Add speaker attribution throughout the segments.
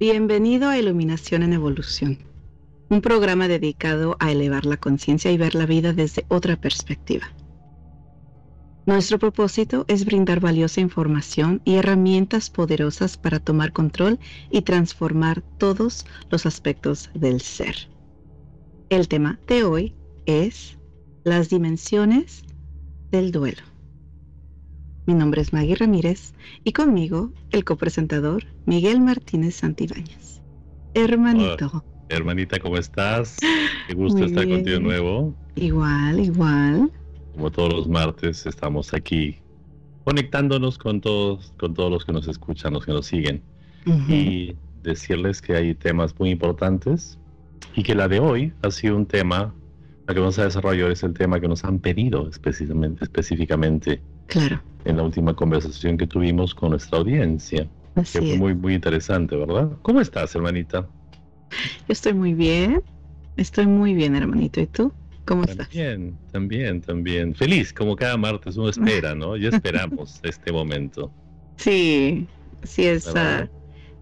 Speaker 1: Bienvenido a Iluminación en Evolución, un programa dedicado a elevar la conciencia y ver la vida desde otra perspectiva. Nuestro propósito es brindar valiosa información y herramientas poderosas para tomar control y transformar todos los aspectos del ser. El tema de hoy es las dimensiones del duelo. Mi nombre es Maggie Ramírez y conmigo el copresentador Miguel Martínez Santibáñez. Hermanito.
Speaker 2: hermanita, ¿cómo estás? Qué gusto estar contigo de nuevo.
Speaker 1: Igual, igual.
Speaker 2: Como todos los martes estamos aquí conectándonos con todos, con todos los que nos escuchan, los que nos siguen. Y decirles que hay temas muy importantes y que la de hoy ha sido un tema la que vamos a desarrollar es el tema que nos han pedido específicamente, específicamente
Speaker 1: claro.
Speaker 2: en la última conversación que tuvimos con nuestra audiencia. que fue muy, muy interesante, ¿verdad? ¿Cómo estás, hermanita?
Speaker 1: Yo estoy muy bien. Estoy muy bien, hermanito. ¿Y tú? ¿Cómo
Speaker 2: estás? También, también, también. Feliz, como cada martes uno espera, ¿no? Ya esperamos este momento.
Speaker 1: Sí, sí es. Ah,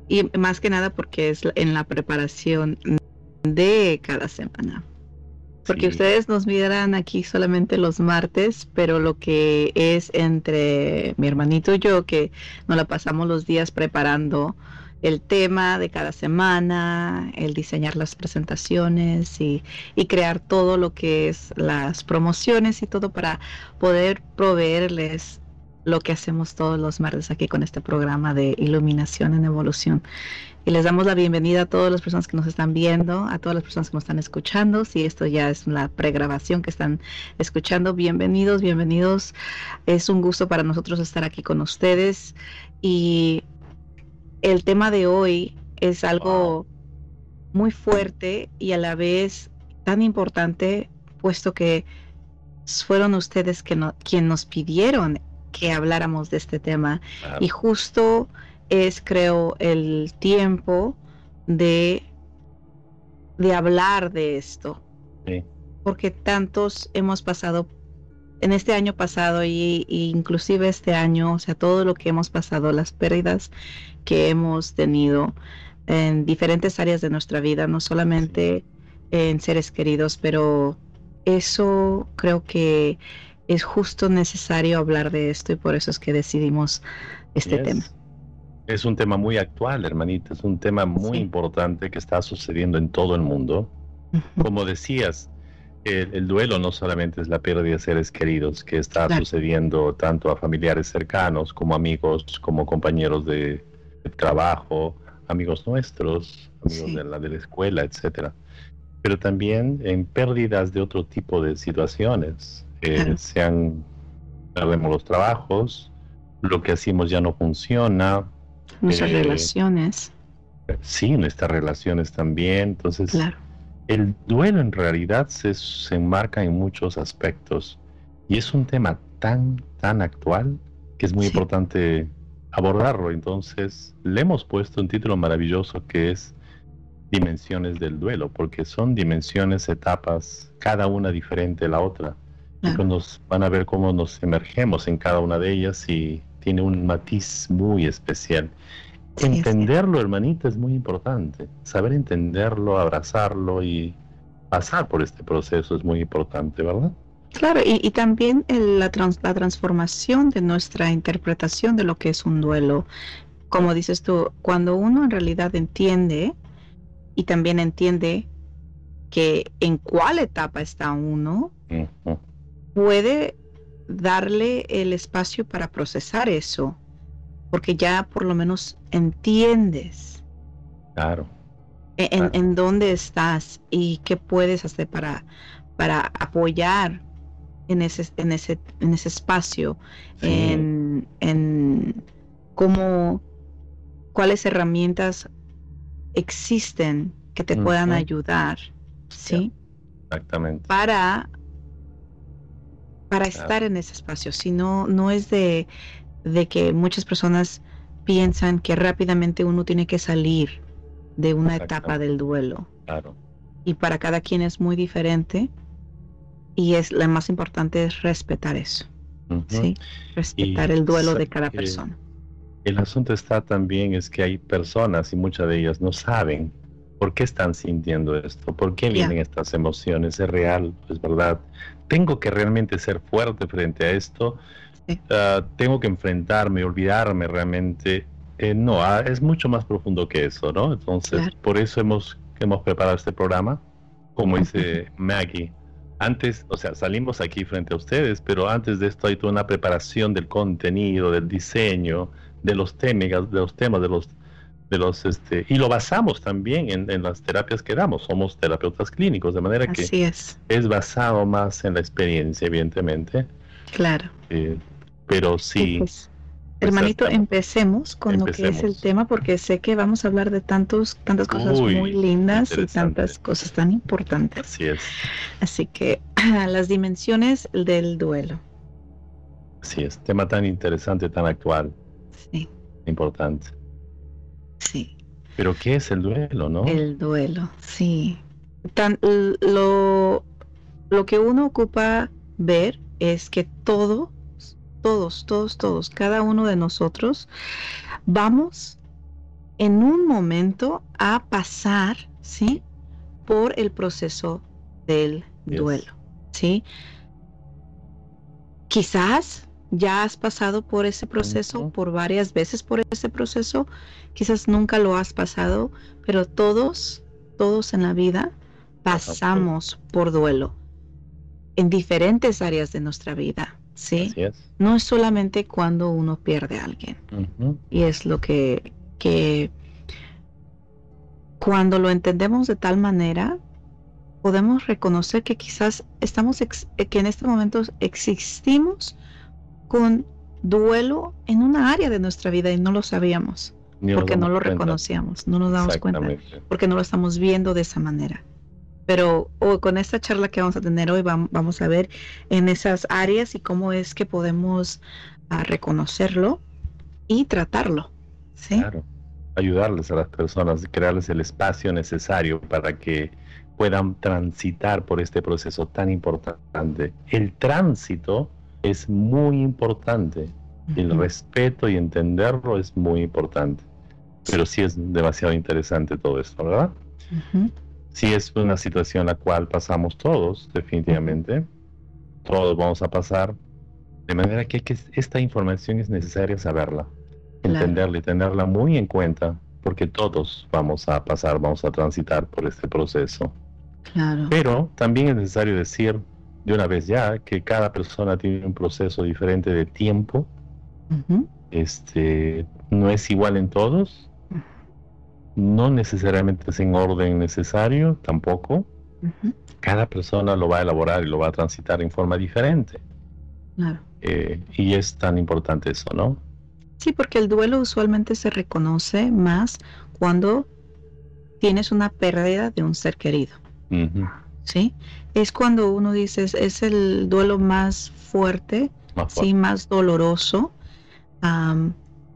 Speaker 1: y más que nada porque es en la preparación de cada semana. Porque ustedes nos miran aquí solamente los martes, pero lo que es entre mi hermanito y yo, que nos la pasamos los días preparando el tema de cada semana, el diseñar las presentaciones y, y, crear todo lo que es las promociones y todo para poder proveerles lo que hacemos todos los martes aquí con este programa de iluminación en evolución. Y les damos la bienvenida a todas las personas que nos están viendo, a todas las personas que nos están escuchando. Si esto ya es una pregrabación que están escuchando, bienvenidos, bienvenidos. Es un gusto para nosotros estar aquí con ustedes. Y el tema de hoy es algo muy fuerte y a la vez tan importante, puesto que fueron ustedes que no, quien nos pidieron que habláramos de este tema. Y justo es, creo, el tiempo de, de hablar de esto. Porque tantos hemos pasado en este año pasado y, inclusive este año, o sea, todo lo que hemos pasado, las pérdidas que hemos tenido en diferentes áreas de nuestra vida, no solamente en seres queridos, pero eso creo que es justo necesario hablar de esto y por eso es que decidimos este tema.
Speaker 2: Es un tema muy actual, hermanita, es un tema muy importante que está sucediendo en todo el mundo. Como decías, el, duelo no solamente es la pérdida de seres queridos, que está sucediendo tanto a familiares cercanos como amigos, como compañeros de, trabajo, amigos nuestros, amigos de, la, de la escuela, etcétera. Pero también en pérdidas de otro tipo de situaciones, eh, sean, perdemos los trabajos, lo que hacemos ya no funciona,
Speaker 1: Nuestras eh, relaciones.
Speaker 2: Sí, nuestras relaciones también. Entonces, el duelo en realidad se, enmarca en muchos aspectos y es un tema tan, tan actual que es muy importante abordarlo. Entonces, le hemos puesto un título maravilloso que es Dimensiones del duelo, porque son dimensiones, etapas, cada una diferente de la otra. Y nos van a ver cómo nos emergemos en cada una de ellas y tiene un matiz muy especial. Entenderlo, hermanita, es muy importante. Saber entenderlo, abrazarlo y pasar por este proceso es muy importante, ¿verdad?
Speaker 1: Claro, y, también la, la transformación de nuestra interpretación de lo que es un duelo. Como dices tú, cuando uno en realidad entiende y también entiende que en cuál etapa está uno, puede darle el espacio para procesar eso, porque ya por lo menos entiendes.
Speaker 2: Claro.
Speaker 1: En, dónde estás y qué puedes hacer para, para apoyar en ese, en ese, en ese espacio, en, en cómo, cuáles herramientas existen que te puedan ayudar, ¿sí?
Speaker 2: Exactamente.
Speaker 1: Para para estar en ese espacio, sino no es de, de que muchas personas piensan que rápidamente uno tiene que salir de una etapa del duelo.
Speaker 2: Claro.
Speaker 1: Y para cada quien es muy diferente y es lo más importante es respetar eso. ¿sí? Respetar el duelo de cada persona.
Speaker 2: El asunto está también es que hay personas y muchas de ellas no saben por qué están sintiendo esto, por qué vienen estas emociones, es real, es verdad. Tengo que realmente ser fuerte frente a esto, ah, tengo que enfrentarme, olvidarme realmente. Eh, no, ah, es mucho más profundo que eso, ¿no? Entonces, por eso hemos, hemos preparado este programa, como dice Maggie. Antes, o sea, salimos aquí frente a ustedes, pero antes de esto hay toda una preparación del contenido, del diseño, de los temas, de los temas, de los, de los, este, y lo basamos también en, las terapias que damos. Somos terapeutas clínicos, de manera que
Speaker 1: es.
Speaker 2: es basado más en la experiencia, evidentemente.
Speaker 1: Claro.
Speaker 2: Eh, pero sí.
Speaker 1: Pues, hermanito, empecemos con lo que es el tema, porque sé que vamos a hablar de tantos, tantas cosas muy lindas y tantas cosas tan importantes.
Speaker 2: Así es.
Speaker 1: Así que las dimensiones del duelo.
Speaker 2: Así es, tema tan interesante, tan actual.
Speaker 1: Sí.
Speaker 2: Importante.
Speaker 1: Sí.
Speaker 2: Pero ¿qué es el duelo, no?
Speaker 1: El duelo, sí. Tan, lo, lo que uno ocupa ver es que todos, todos, todos, todos, cada uno de nosotros vamos en un momento a pasar, ¿sí? Por el proceso del duelo, ¿sí? Quizás ya has pasado por ese proceso, por varias veces por ese proceso, quizás nunca lo has pasado, pero todos, todos en la vida pasamos por duelo en diferentes áreas de nuestra vida, ¿sí? No es solamente cuando uno pierde a alguien. Y es lo que, que cuando lo entendemos de tal manera, podemos reconocer que quizás estamos, que en este momento existimos con duelo en una área de nuestra vida y no lo sabíamos, porque no lo reconocíamos, no nos damos cuenta, porque no lo estamos viendo de esa manera. Pero con esta charla que vamos a tener hoy vamos a ver en esas áreas y cómo es que podemos ah, reconocerlo y tratarlo. ¿sí?
Speaker 2: Claro, ayudarles a las personas, crearles el espacio necesario para que puedan transitar por este proceso tan importante. El tránsito es muy importante. El respeto y entenderlo es muy importante. Pero sí es demasiado interesante todo esto, ¿verdad? Sí es una situación la cual pasamos todos, definitivamente. Todos vamos a pasar. De manera que, que esta información es necesaria saberla, entenderla y tenerla muy en cuenta, porque todos vamos a pasar, vamos a transitar por este proceso.
Speaker 1: Claro.
Speaker 2: Pero también es necesario decir de una vez ya que cada persona tiene un proceso diferente de tiempo. Este no es igual en todos. No necesariamente es en orden necesario, tampoco. Cada persona lo va a elaborar y lo va a transitar en forma diferente.
Speaker 1: Claro.
Speaker 2: Eh, y es tan importante eso, ¿no?
Speaker 1: Sí, porque el duelo usualmente se reconoce más cuando tienes una pérdida de un ser querido. ¿sí? Es cuando uno dice, es el duelo más fuerte, más sí, más doloroso,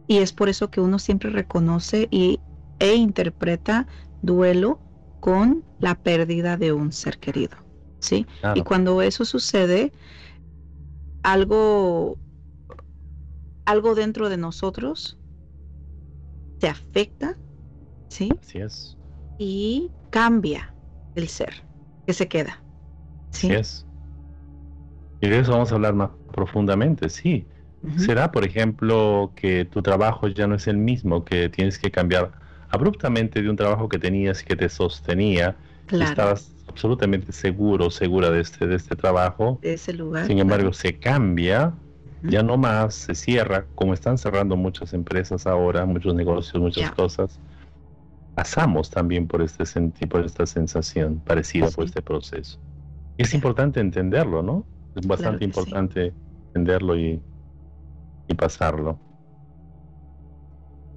Speaker 1: y es por eso que uno siempre reconoce y, e interpreta duelo con la pérdida de un ser querido, ¿sí? Y cuando eso sucede, algo, algo dentro de nosotros se afecta, ¿sí?
Speaker 2: Así es.
Speaker 1: Y cambia el ser que se queda.
Speaker 2: ¿Sí? Y de eso vamos a hablar más profundamente, sí. ¿Será, por ejemplo, que tu trabajo ya no es el mismo, que tienes que cambiar abruptamente de un trabajo que tenías y que te sostenía? Estabas absolutamente seguro, segura de este, de este trabajo.
Speaker 1: De ese lugar.
Speaker 2: Sin embargo, se cambia, ya no más, se cierra, como están cerrando muchas empresas ahora, muchos negocios, muchas cosas pasamos también por este por esta sensación parecida por este proceso. Es importante entenderlo, ¿no? Es bastante importante entenderlo y, y pasarlo.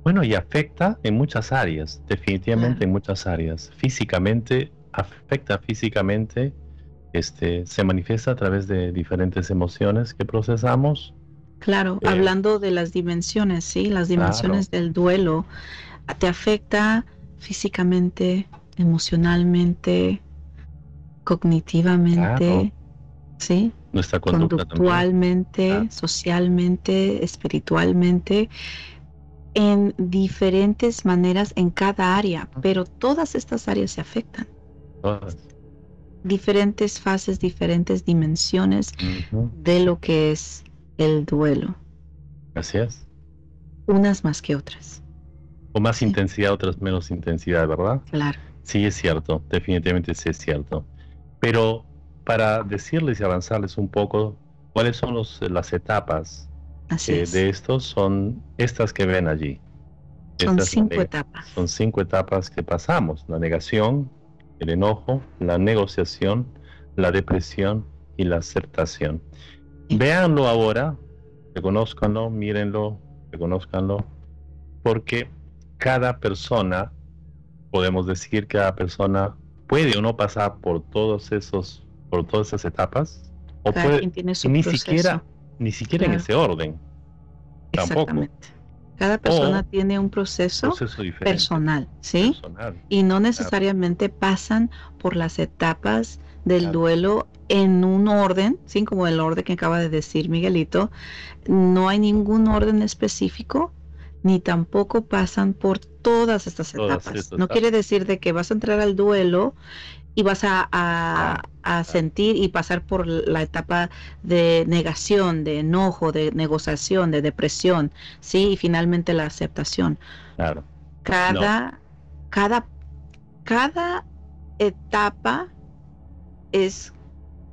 Speaker 2: Bueno, y afecta en muchas áreas, definitivamente en muchas áreas. Físicamente, afecta físicamente, este, se manifiesta a través de diferentes emociones que procesamos.
Speaker 1: Claro, eh, hablando de las dimensiones, sí, las dimensiones del duelo, te afecta físicamente, emocionalmente, cognitivamente, ¿sí?
Speaker 2: Nuestra
Speaker 1: conductualmente, socialmente, espiritualmente. en diferentes maneras en cada área, pero todas estas áreas se afectan. Diferentes fases, diferentes dimensiones de lo que es el duelo.
Speaker 2: Así es.
Speaker 1: Unas más que otras.
Speaker 2: O más intensidad, otras menos intensidad, ¿verdad?
Speaker 1: Claro.
Speaker 2: Sí, es cierto, definitivamente sí es cierto. Pero para decirles y avanzarles un poco, ¿cuáles son los, las etapas eh, de estos? Son estas que ven allí.
Speaker 1: Son cinco etapas.
Speaker 2: Son cinco etapas que pasamos. La negación, el enojo, la negociación, la depresión y la aceptación. Véanlo ahora, reconozcanlo, mírenlo, reconozcanlo, porque cada persona, podemos decir que cada persona puede o no pasar por todos esos, por todas esas etapas, o puede ni siquiera, ni siquiera en ese orden. Tampoco.
Speaker 1: Cada persona tiene un proceso, personal, ¿sí? y no necesariamente pasan por las etapas del duelo en un orden, ¿sí? como el orden que acaba de decir Miguelito. No hay ningún orden específico, ni tampoco pasan por todas estas etapas. no quiere decir de que vas a entrar al duelo y vas a, a, sentir y pasar por la etapa de negación, de enojo, de negociación, de depresión, ¿sí? Y finalmente la aceptación.
Speaker 2: Claro.
Speaker 1: Cada, cada, cada etapa es,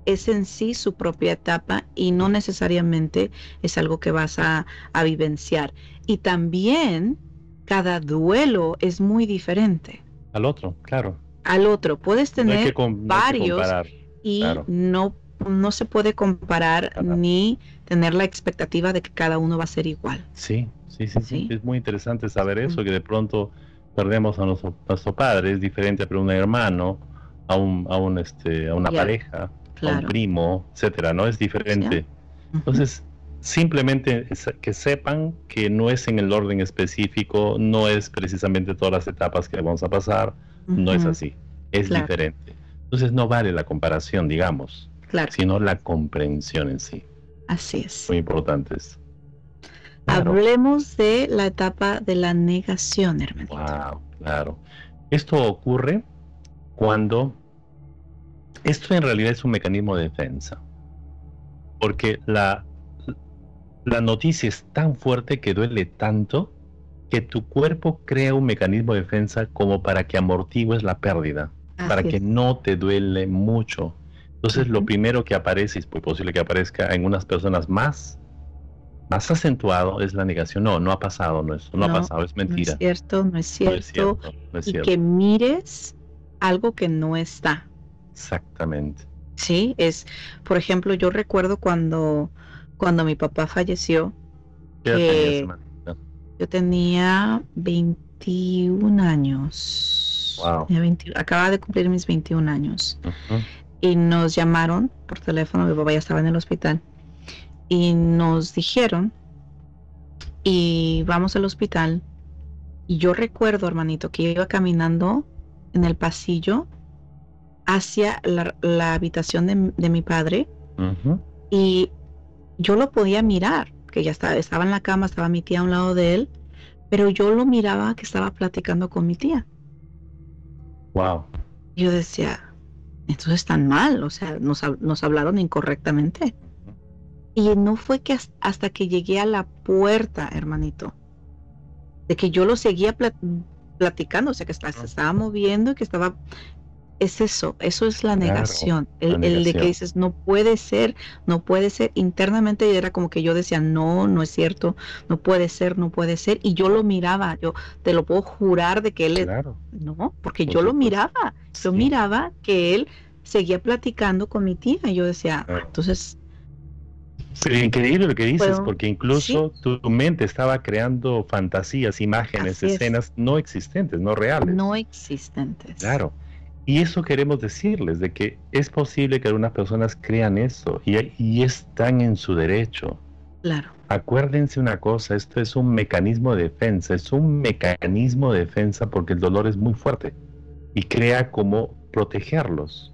Speaker 1: es en sí su propia etapa y no necesariamente es algo que vas a, a vivenciar. Y también cada duelo es muy diferente.
Speaker 2: Al otro, claro
Speaker 1: al otro. Puedes tener varios y no, no se puede comparar ni tener la expectativa de que cada uno va a ser igual.
Speaker 2: Sí, sí, sí, sí. Es muy interesante saber eso, que de pronto perdemos a nuestro, padre, es diferente a un hermano, a un, a un este, a una pareja, a un primo, etcétera, ¿no? Es diferente. Entonces, simplemente que sepan que no es en el orden específico, no es precisamente todas las etapas que vamos a pasar, no es así, es diferente. Entonces no vale la comparación, digamos, sino la comprensión en sí.
Speaker 1: Así es.
Speaker 2: Muy importantes.
Speaker 1: Hablemos de la etapa de la negación, hermanito.
Speaker 2: Wow, claro. Esto ocurre cuando esto en realidad es un mecanismo de defensa. Porque la, la noticia es tan fuerte que duele tanto que tu cuerpo crea un mecanismo de defensa como para que amortigues la pérdida, para que no te duele mucho. Entonces lo primero que aparece, y es muy posible que aparezca en unas personas más, más acentuado, es la negación. No, no ha pasado, no, no, ha pasado, es mentira.
Speaker 1: No es cierto, no es cierto. y que mires algo que no está.
Speaker 2: Exactamente.
Speaker 1: Sí, es, por ejemplo, yo recuerdo cuando, cuando mi papá falleció, que, yo tenía 21 años. Wow. acaba de cumplir mis 21 años. Y nos llamaron por teléfono, mi papá ya estaba en el hospital. Y nos dijeron, y vamos al hospital. Y yo recuerdo, hermanito, que iba caminando en el pasillo hacia la, habitación de, mi padre. Y yo lo podía mirar que ya estaba, estaba en la cama, estaba mi tía a un lado de él, pero yo lo miraba que estaba platicando con mi tía.
Speaker 2: Wow.
Speaker 1: Yo decía, entonces están mal, o sea, nos, nos hablaron incorrectamente. Y no fue que hasta que llegué a la puerta, hermanito, de que yo lo seguía platicando, o sea, que estaba, se estaba moviendo y que estaba es eso, eso es la negación, el, de que dices, no puede ser, no puede ser, internamente era como que yo decía, no, no es cierto, no puede ser, no puede ser, y yo lo miraba, yo te lo puedo jurar de que él, no, porque yo lo miraba, yo miraba que él seguía platicando con mi tía, y yo decía, entonces...
Speaker 2: Pero increíble lo que dices, porque incluso tu, mente estaba creando fantasías, imágenes, escenas no existentes, no reales.
Speaker 1: No existentes.
Speaker 2: Claro. Y eso queremos decirles, de que es posible que algunas personas crean eso y, y están en su derecho.
Speaker 1: Claro.
Speaker 2: Acuérdense una cosa, esto es un mecanismo de defensa, es un mecanismo de defensa porque el dolor es muy fuerte y crea como protegerlos.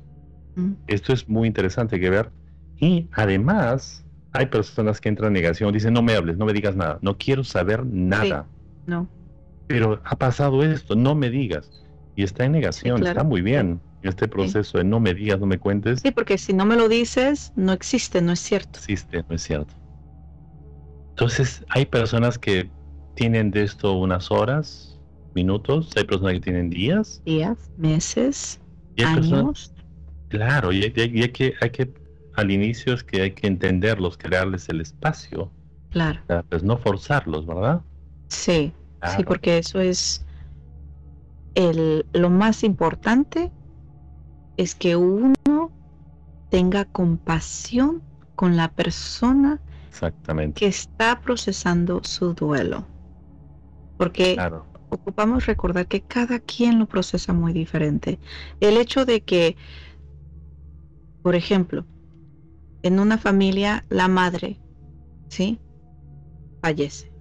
Speaker 2: Mm. Esto es muy interesante que ver. Y además, hay personas que entran en negación, dicen, no me hables, no me digas nada, no quiero saber nada.
Speaker 1: No.
Speaker 2: Pero ha pasado esto, no me digas. Y está en negación, está muy bien este proceso de no me digas, no me cuentes.
Speaker 1: Sí, porque si no me lo dices, no existe, no es cierto.
Speaker 2: Existe, no es cierto. Entonces, hay personas que tienen de esto unas horas, minutos, hay personas que tienen días.
Speaker 1: Días, meses, años.
Speaker 2: claro, y, hay, que, hay que, al inicio es que hay que entenderlos, crearles el espacio.
Speaker 1: Claro.
Speaker 2: Pues no forzarlos, ¿verdad?
Speaker 1: Sí, sí, porque eso es el, lo más importante es que uno tenga compasión con la persona
Speaker 2: Exactamente.
Speaker 1: que está procesando su duelo. Porque ocupamos recordar que cada quien lo procesa muy diferente. El hecho de que, por ejemplo, en una familia la madre, ¿sí? Fallece.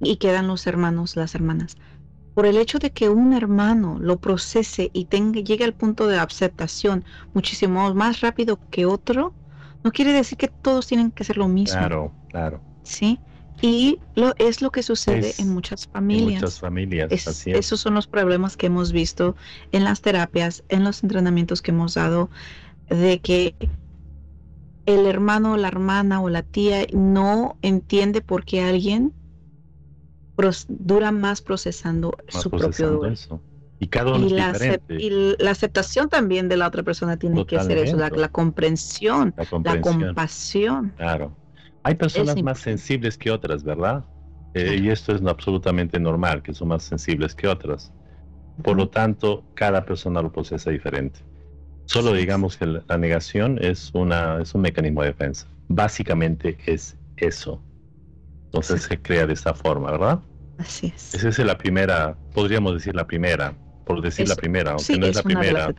Speaker 1: Y quedan los hermanos, las hermanas por el hecho de que un hermano lo procese y tenga, llegue al punto de aceptación muchísimo más rápido que otro, no quiere decir que todos tienen que hacer lo mismo.
Speaker 2: Claro, claro.
Speaker 1: Sí. Y lo, es lo que sucede en muchas familias.
Speaker 2: En muchas familias.
Speaker 1: Esos son los problemas que hemos visto en las terapias, en los entrenamientos que hemos dado, de que el hermano, la hermana o la tía no entiende por qué alguien dura más procesando su propio duelo.
Speaker 2: Y cada uno
Speaker 1: la y la aceptación también de la otra persona tiene que ser eso, la, comprensión, la, compasión.
Speaker 2: Claro. Hay personas más sensibles que otras, ¿verdad? Eh, y esto es absolutamente normal, que son más sensibles que otras. Por lo tanto, cada persona lo procesa diferente. Solo digamos que la negación es, una, es un mecanismo de defensa. Básicamente es eso. Entonces se crea de esta forma, ¿verdad?
Speaker 1: Así es.
Speaker 2: Esa es la primera, podríamos decir la primera, por decir la primera, aunque no es, la primera.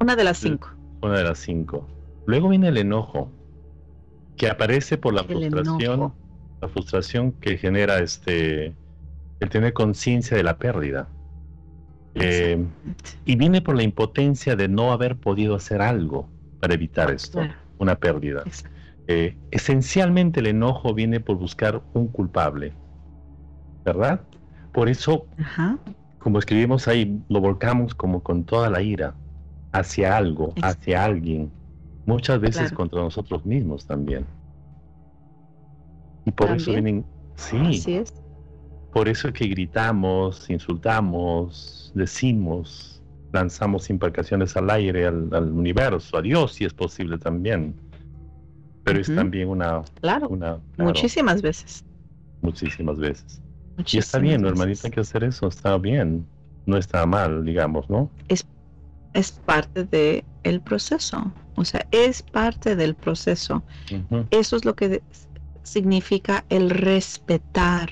Speaker 1: una de las cinco.
Speaker 2: Una de las cinco. Luego viene el enojo, que aparece por la frustración, la frustración que genera este el tener conciencia de la pérdida. Eh, y viene por la impotencia de no haber podido hacer algo para evitar esto, una pérdida. Eh, esencialmente el enojo viene por buscar un culpable ¿verdad? Por eso, como escribimos ahí, lo volcamos como con toda la ira hacia algo, hacia alguien, muchas veces contra nosotros mismos también. Y por eso vienen, sí, por eso es que gritamos, insultamos, decimos, lanzamos implicaciones al aire, al, universo, a Dios si es posible también. Pero es también una...
Speaker 1: Claro, muchísimas veces.
Speaker 2: Muchísimas veces y está bien, hermanita, hay que hacer eso, está bien, no está mal, digamos, ¿no?
Speaker 1: Es, es parte del el proceso, o sea, es parte del proceso. Eso es lo que significa el respetar,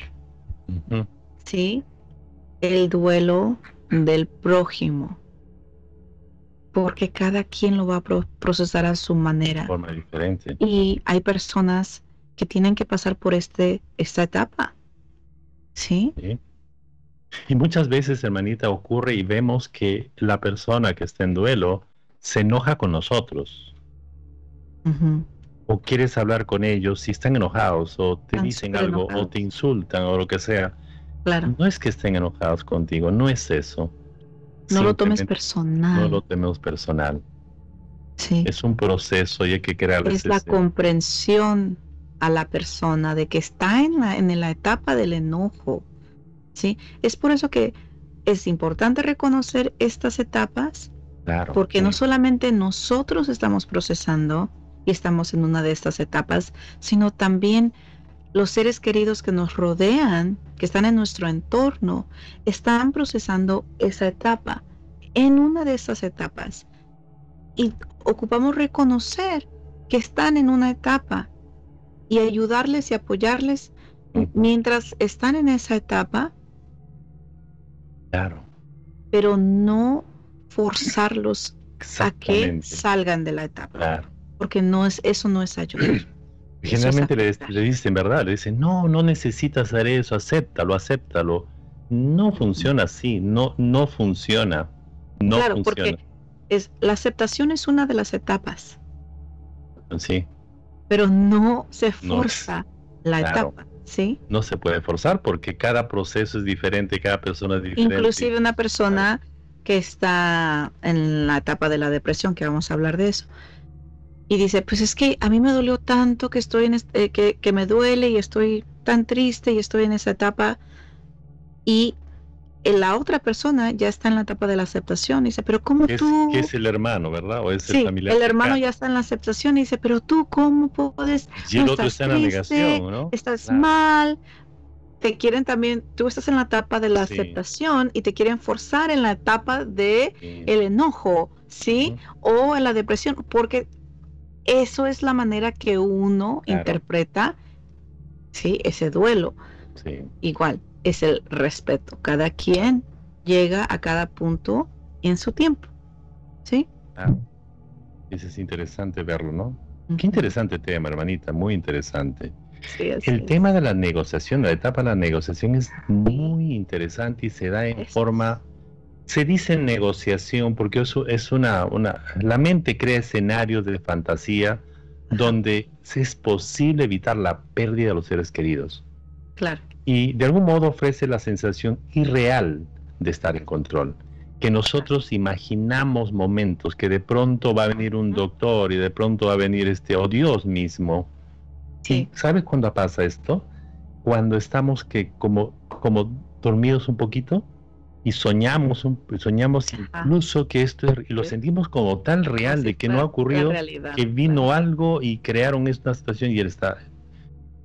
Speaker 1: ¿sí? El duelo del prójimo, porque cada quien lo va a procesar a su manera. De
Speaker 2: forma diferente.
Speaker 1: Y hay personas que tienen que pasar por este, esta etapa ¿Sí?
Speaker 2: Y muchas veces, hermanita, ocurre y vemos que la persona que está en duelo se enoja con nosotros. O quieres hablar con ellos si están enojados o te dicen algo o te insultan o lo que sea.
Speaker 1: Claro.
Speaker 2: No es que estén enojados contigo, no es eso.
Speaker 1: No lo tomes personal.
Speaker 2: No lo tomemos personal.
Speaker 1: Sí.
Speaker 2: Es un proceso y hay que crear.
Speaker 1: Es la comprensión a la persona de que está en la, en la etapa del enojo. ¿sí? Es por eso que es importante reconocer estas etapas, porque no solamente nosotros estamos procesando y estamos en una de estas etapas, sino también los seres queridos que nos rodean, que están en nuestro entorno, están procesando esa etapa, en una de esas etapas. Y ocupamos reconocer que están en una etapa y ayudarles y apoyarles mientras están en esa etapa.
Speaker 2: Claro.
Speaker 1: Pero no forzarlos a que salgan de la etapa.
Speaker 2: Claro.
Speaker 1: Porque no es, eso no es ayudar.
Speaker 2: Generalmente le, dicen, ¿verdad? Le dicen, no, no necesitas hacer eso, acéptalo, acéptalo. No funciona así, no, no funciona. No claro, porque
Speaker 1: es, la aceptación es una de las etapas.
Speaker 2: Sí
Speaker 1: pero no se forza la etapa. ¿sí?
Speaker 2: No se puede forzar porque cada proceso es diferente, cada persona es diferente.
Speaker 1: Inclusive una persona que está en la etapa de la depresión, que vamos a hablar de eso, y dice, pues es que a mí me dolió tanto que estoy en este, que, que me duele y estoy tan triste y estoy en esa etapa y la otra persona ya está en la etapa de la aceptación y dice, pero ¿cómo tú?
Speaker 2: Que es el hermano, ¿verdad?
Speaker 1: ¿O es el familiar? El hermano ya está en la aceptación y dice, pero tú, ¿cómo puedes?
Speaker 2: Y el otro está en la negación, ¿no?
Speaker 1: Estás mal. Te quieren también, tú estás en la etapa de la aceptación y te quieren forzar en la etapa de el enojo, ¿sí? O en la depresión, porque eso es la manera que uno interpreta, ¿sí? Ese duelo. Sí. Igual, es el respeto. Cada quien llega a cada punto en su tiempo. ¿Sí?
Speaker 2: Ah, eso es interesante verlo, ¿no? Qué interesante tema, hermanita, muy interesante. el tema de la negociación, la etapa de la negociación es muy interesante y se da en forma, se dice negociación porque eso es una, una, la mente crea escenarios de fantasía donde es posible evitar la pérdida de los seres queridos.
Speaker 1: Claro
Speaker 2: y de algún modo ofrece la sensación irreal de estar en control. Que nosotros imaginamos momentos que de pronto va a venir un doctor y de pronto va a venir este, oh Dios mismo. Sí. ¿Sabes cuándo pasa esto? Cuando estamos que como, como dormidos un poquito y soñamos, soñamos incluso que esto y lo sentimos como tal real de que no ha ocurrido, que vino algo y crearon esta situación y él está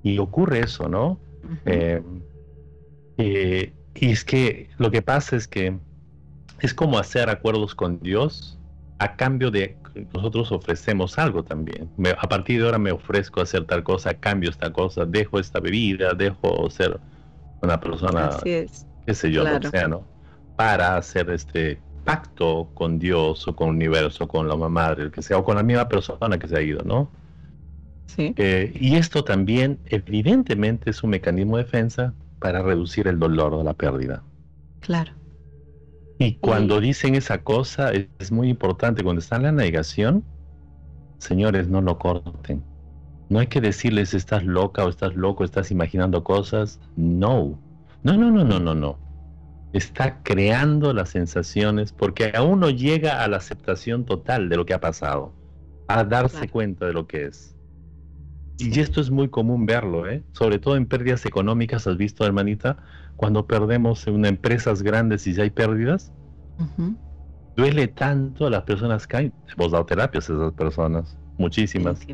Speaker 2: y ocurre eso, ¿no? Eh, eh, y es que lo que pasa es que es como hacer acuerdos con Dios a cambio de nosotros ofrecemos algo también. a partir de ahora me ofrezco a hacer tal cosa, cambio esta cosa, dejo esta bebida, dejo ser una persona, qué sé yo, lo sea, ¿no? Para hacer este pacto con Dios o con el universo, con la mamá madre, el que sea, o con la misma persona que se ha ido, ¿no? Eh, y esto también, evidentemente, es un mecanismo de defensa para reducir el dolor de la pérdida.
Speaker 1: Claro.
Speaker 2: Y cuando dicen esa cosa, es, muy importante. Cuando está en la negación, señores, no lo corten. No hay que decirles estás loca o estás loco, estás imaginando cosas. No. No, no, no, no, no, no. Está creando las sensaciones porque aún no llega a la aceptación total de lo que ha pasado, a darse cuenta de lo que es. Y esto es muy común verlo, ¿eh? sobre todo en pérdidas económicas, has visto, hermanita, cuando perdemos en empresas grandes y ya hay pérdidas, duele tanto a las personas que hay. Hemos dado terapias a esas personas, muchísimas.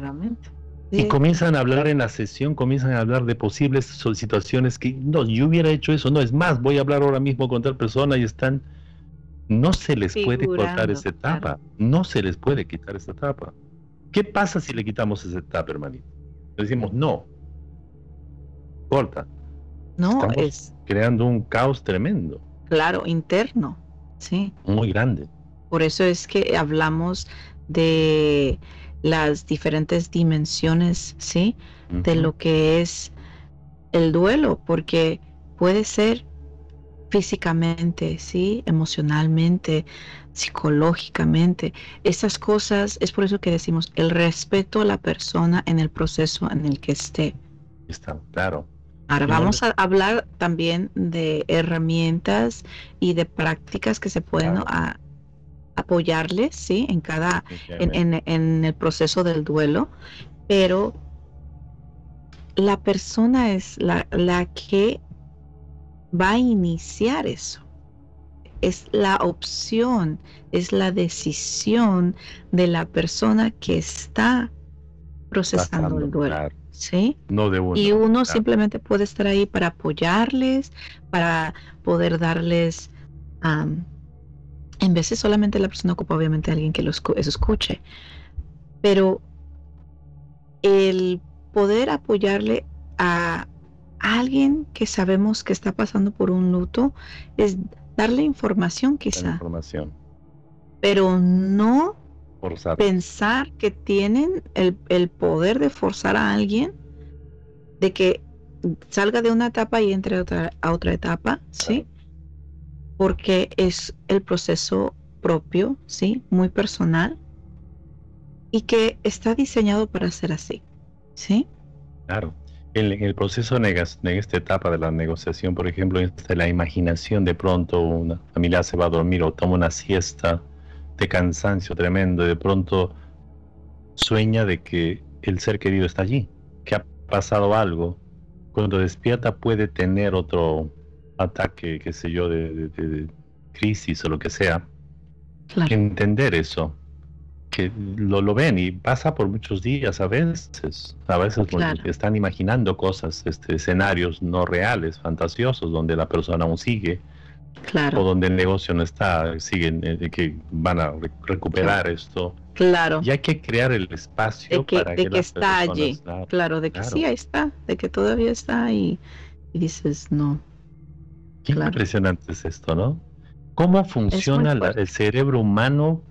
Speaker 2: Y comienzan a hablar en la sesión, comienzan a hablar de posibles situaciones que, no, yo hubiera hecho eso, no, es más, voy a hablar ahora mismo con tal persona y están, no se les puede cortar esa etapa, no se les puede quitar esa etapa. ¿Qué pasa si le quitamos esa etapa, hermanito? Decimos no. Corta.
Speaker 1: No, es
Speaker 2: creando un caos tremendo.
Speaker 1: Claro, interno, sí.
Speaker 2: Muy grande.
Speaker 1: Por eso es que hablamos de las diferentes dimensiones, ¿sí? De lo que es el duelo, porque puede ser físicamente, ¿sí? Emocionalmente, psicológicamente. Esas cosas, es por eso que decimos el respeto a la persona en el proceso en el que esté.
Speaker 2: Está claro.
Speaker 1: Ahora vamos a hablar también de herramientas y de prácticas que se pueden apoyarles, ¿sí? En cada, en, en el proceso del duelo, pero la persona es la, la que va a iniciar eso es la opción, es la decisión de la persona que está procesando el duelo. ¿Sí?
Speaker 2: No de
Speaker 1: Y uno simplemente puede estar ahí para apoyarles, para poder darles, en veces solamente la persona ocupa obviamente a alguien que los escuche, pero el poder apoyarle a alguien que sabemos que está pasando por un luto es darle información quizá.
Speaker 2: Información.
Speaker 1: Pero no pensar que tienen el, poder de forzar a alguien de que salga de una etapa y entre a otra, a otra etapa, ¿sí? Porque es el proceso propio, ¿sí? Muy personal y que está diseñado para ser así, ¿sí?
Speaker 2: Claro. En, el proceso en esta etapa de la negociación, por ejemplo, de la imaginación, de pronto una familia se va a dormir o toma una siesta de cansancio tremendo y de pronto sueña de que el ser querido está allí, que ha pasado algo. Cuando despierta puede tener otro ataque, qué sé yo, de, crisis o lo que sea. Entender eso que lo, lo ven y pasa por muchos días a veces, a veces están imaginando cosas, este, escenarios no reales, fantasiosos, donde la persona aún sigue, claro. o donde el negocio no está, siguen, eh, que van a recuperar esto.
Speaker 1: Claro.
Speaker 2: Y hay que crear el espacio
Speaker 1: de que, para de que, está allí, claro, de que sí, ahí está, de que todavía está y, y dices, no.
Speaker 2: Qué impresionante es esto, ¿no? ¿Cómo funciona el cerebro humano?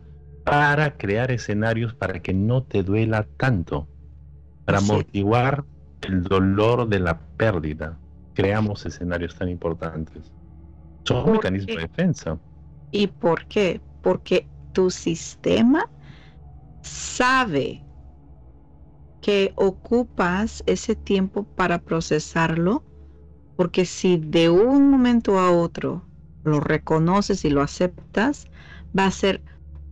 Speaker 2: Para crear escenarios para que no te duela tanto, para amortiguar el dolor de la pérdida. Creamos escenarios tan importantes. Son un mecanismo de defensa.
Speaker 1: ¿Y por qué? Porque tu sistema sabe que ocupas ese tiempo para procesarlo, porque si de un momento a otro lo reconoces y lo aceptas, va a ser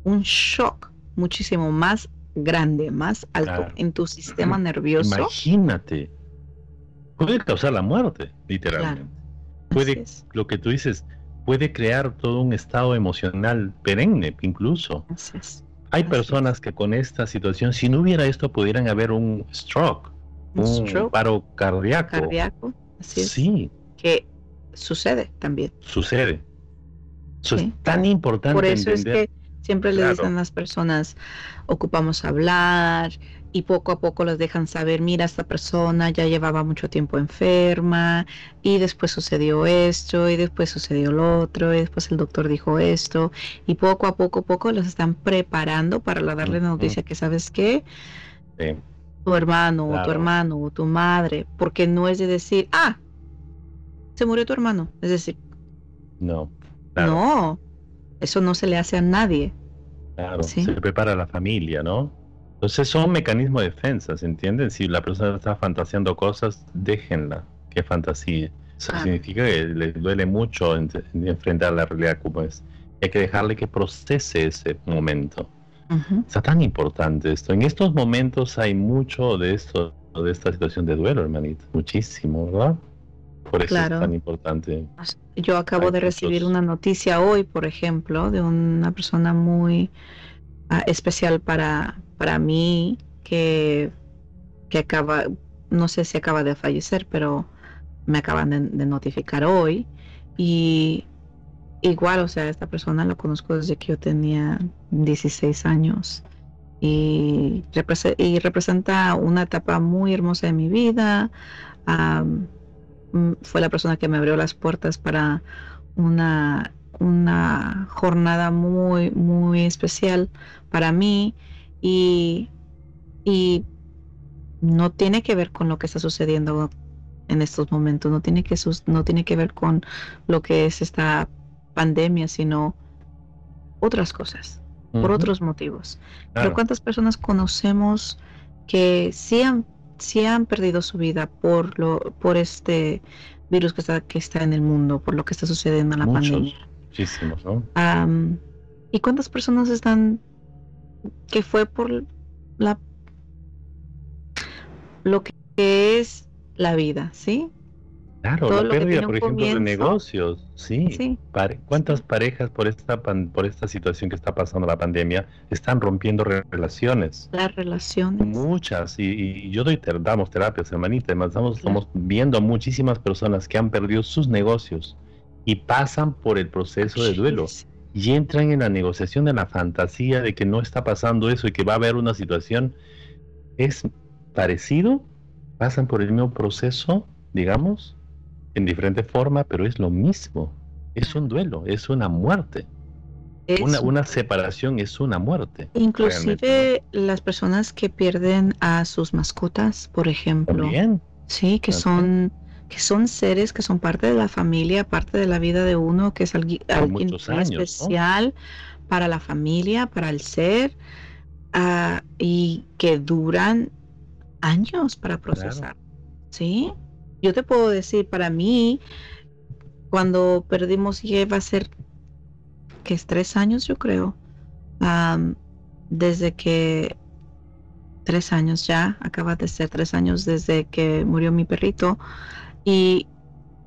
Speaker 1: un shock muchísimo más grande, más alto en tu sistema nervioso.
Speaker 2: Imagínate, puede causar la muerte, literalmente. Puede, lo que tú dices, puede crear todo un estado emocional perenne, incluso. Hay personas que con esta situación, si no hubiera esto, pudieran haber un stroke, un, paro cardíaco.
Speaker 1: Cardíaco, así es. Sí. Que sucede también.
Speaker 2: Sucede. Eso es tan importante.
Speaker 1: Por eso es que Siempre le dicen a las personas, ocupamos hablar y poco a poco les dejan saber, mira, esta persona ya llevaba mucho tiempo enferma y después sucedió esto y después sucedió lo otro y después el doctor dijo esto y poco a poco, poco los están preparando para darle la noticia que sabes qué, tu hermano o tu hermano o tu madre, porque no es de decir, ah, se murió tu hermano, es decir,
Speaker 2: no.
Speaker 1: No, eso no se le hace a nadie.
Speaker 2: Claro, se prepara a la familia, ¿no? Entonces son mecanismos de defensa, ¿se entienden? Si la persona está fantaseando cosas, déjenla, que fantasíe. Eso significa que le duele mucho enfrentar la realidad como es. Hay que dejarle que procese ese momento. Está tan importante esto. En estos momentos hay mucho de esto, de esta situación de duelo, hermanito. Muchísimo, ¿verdad? Por eso es tan importante.
Speaker 1: Yo acabo de recibir una noticia hoy, por ejemplo, de una persona muy ah, especial para, para mí que, que acaba, no sé si acaba de fallecer, pero me acaban de, notificar hoy. Y igual, o sea, esta persona lo conozco desde que yo tenía 16 años. Y, y representa una etapa muy hermosa de mi vida. Fue la persona que me abrió las puertas para una, una jornada muy, muy especial para mí y, y no tiene que ver con lo que está sucediendo en estos momentos, no tiene que, no tiene que ver con lo que es esta pandemia, sino otras cosas, por otros motivos. Pero ¿cuántas personas conocemos que sí han si han perdido su vida por lo por este virus que está que está en el mundo, por lo que está sucediendo en la pandemia.
Speaker 2: Muchísimos, ¿no?
Speaker 1: ¿Y cuántas personas están que fue por la lo que es la vida, ¿sí?
Speaker 2: Claro, la pérdida, por ejemplo, de negocios, sí. ¿Cuántas parejas por esta por esta situación que está pasando la pandemia están rompiendo relaciones?
Speaker 1: Las relaciones.
Speaker 2: Muchas, y, yo doy damos terapias, hermanita, además estamos, viendo a muchísimas personas que han perdido sus negocios y pasan por el proceso de duelo y entran en la negociación de la fantasía de que no está pasando eso y que va a haber una situación. ¿Es parecido? ¿Pasan por el mismo proceso, digamos? En diferente forma, pero es lo mismo. Es un duelo, es una muerte. una, una, separación es una muerte.
Speaker 1: Inclusive las personas que pierden a sus mascotas, por ejemplo. Sí, que son que son seres que son parte de la familia, parte de la vida de uno, que es alguien, especial para la familia, para el ser, ah, y que duran años para procesar ¿sí? Yo te puedo decir, para mí, cuando perdimos y va a ser, que es tres años, yo creo, desde que, tres años ya, acaba de ser tres años desde que murió mi perrito, y,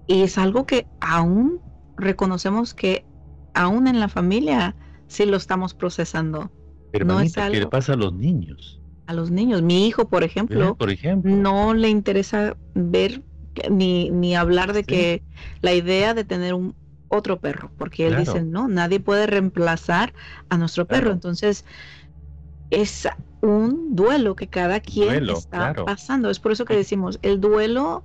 Speaker 1: y es algo que aún reconocemos que aún en la familia sí lo estamos procesando.
Speaker 2: Pero no es algo... ¿qué le pasa a los niños?
Speaker 1: A los niños. Mi hijo, por ejemplo,
Speaker 2: por ejemplo,
Speaker 1: no le interesa ver ni, ni hablar de que la idea de tener un otro perro, porque él dice, no, nadie puede reemplazar a nuestro perro. Entonces, es un duelo que cada quien está pasando. Es por eso que decimos, el duelo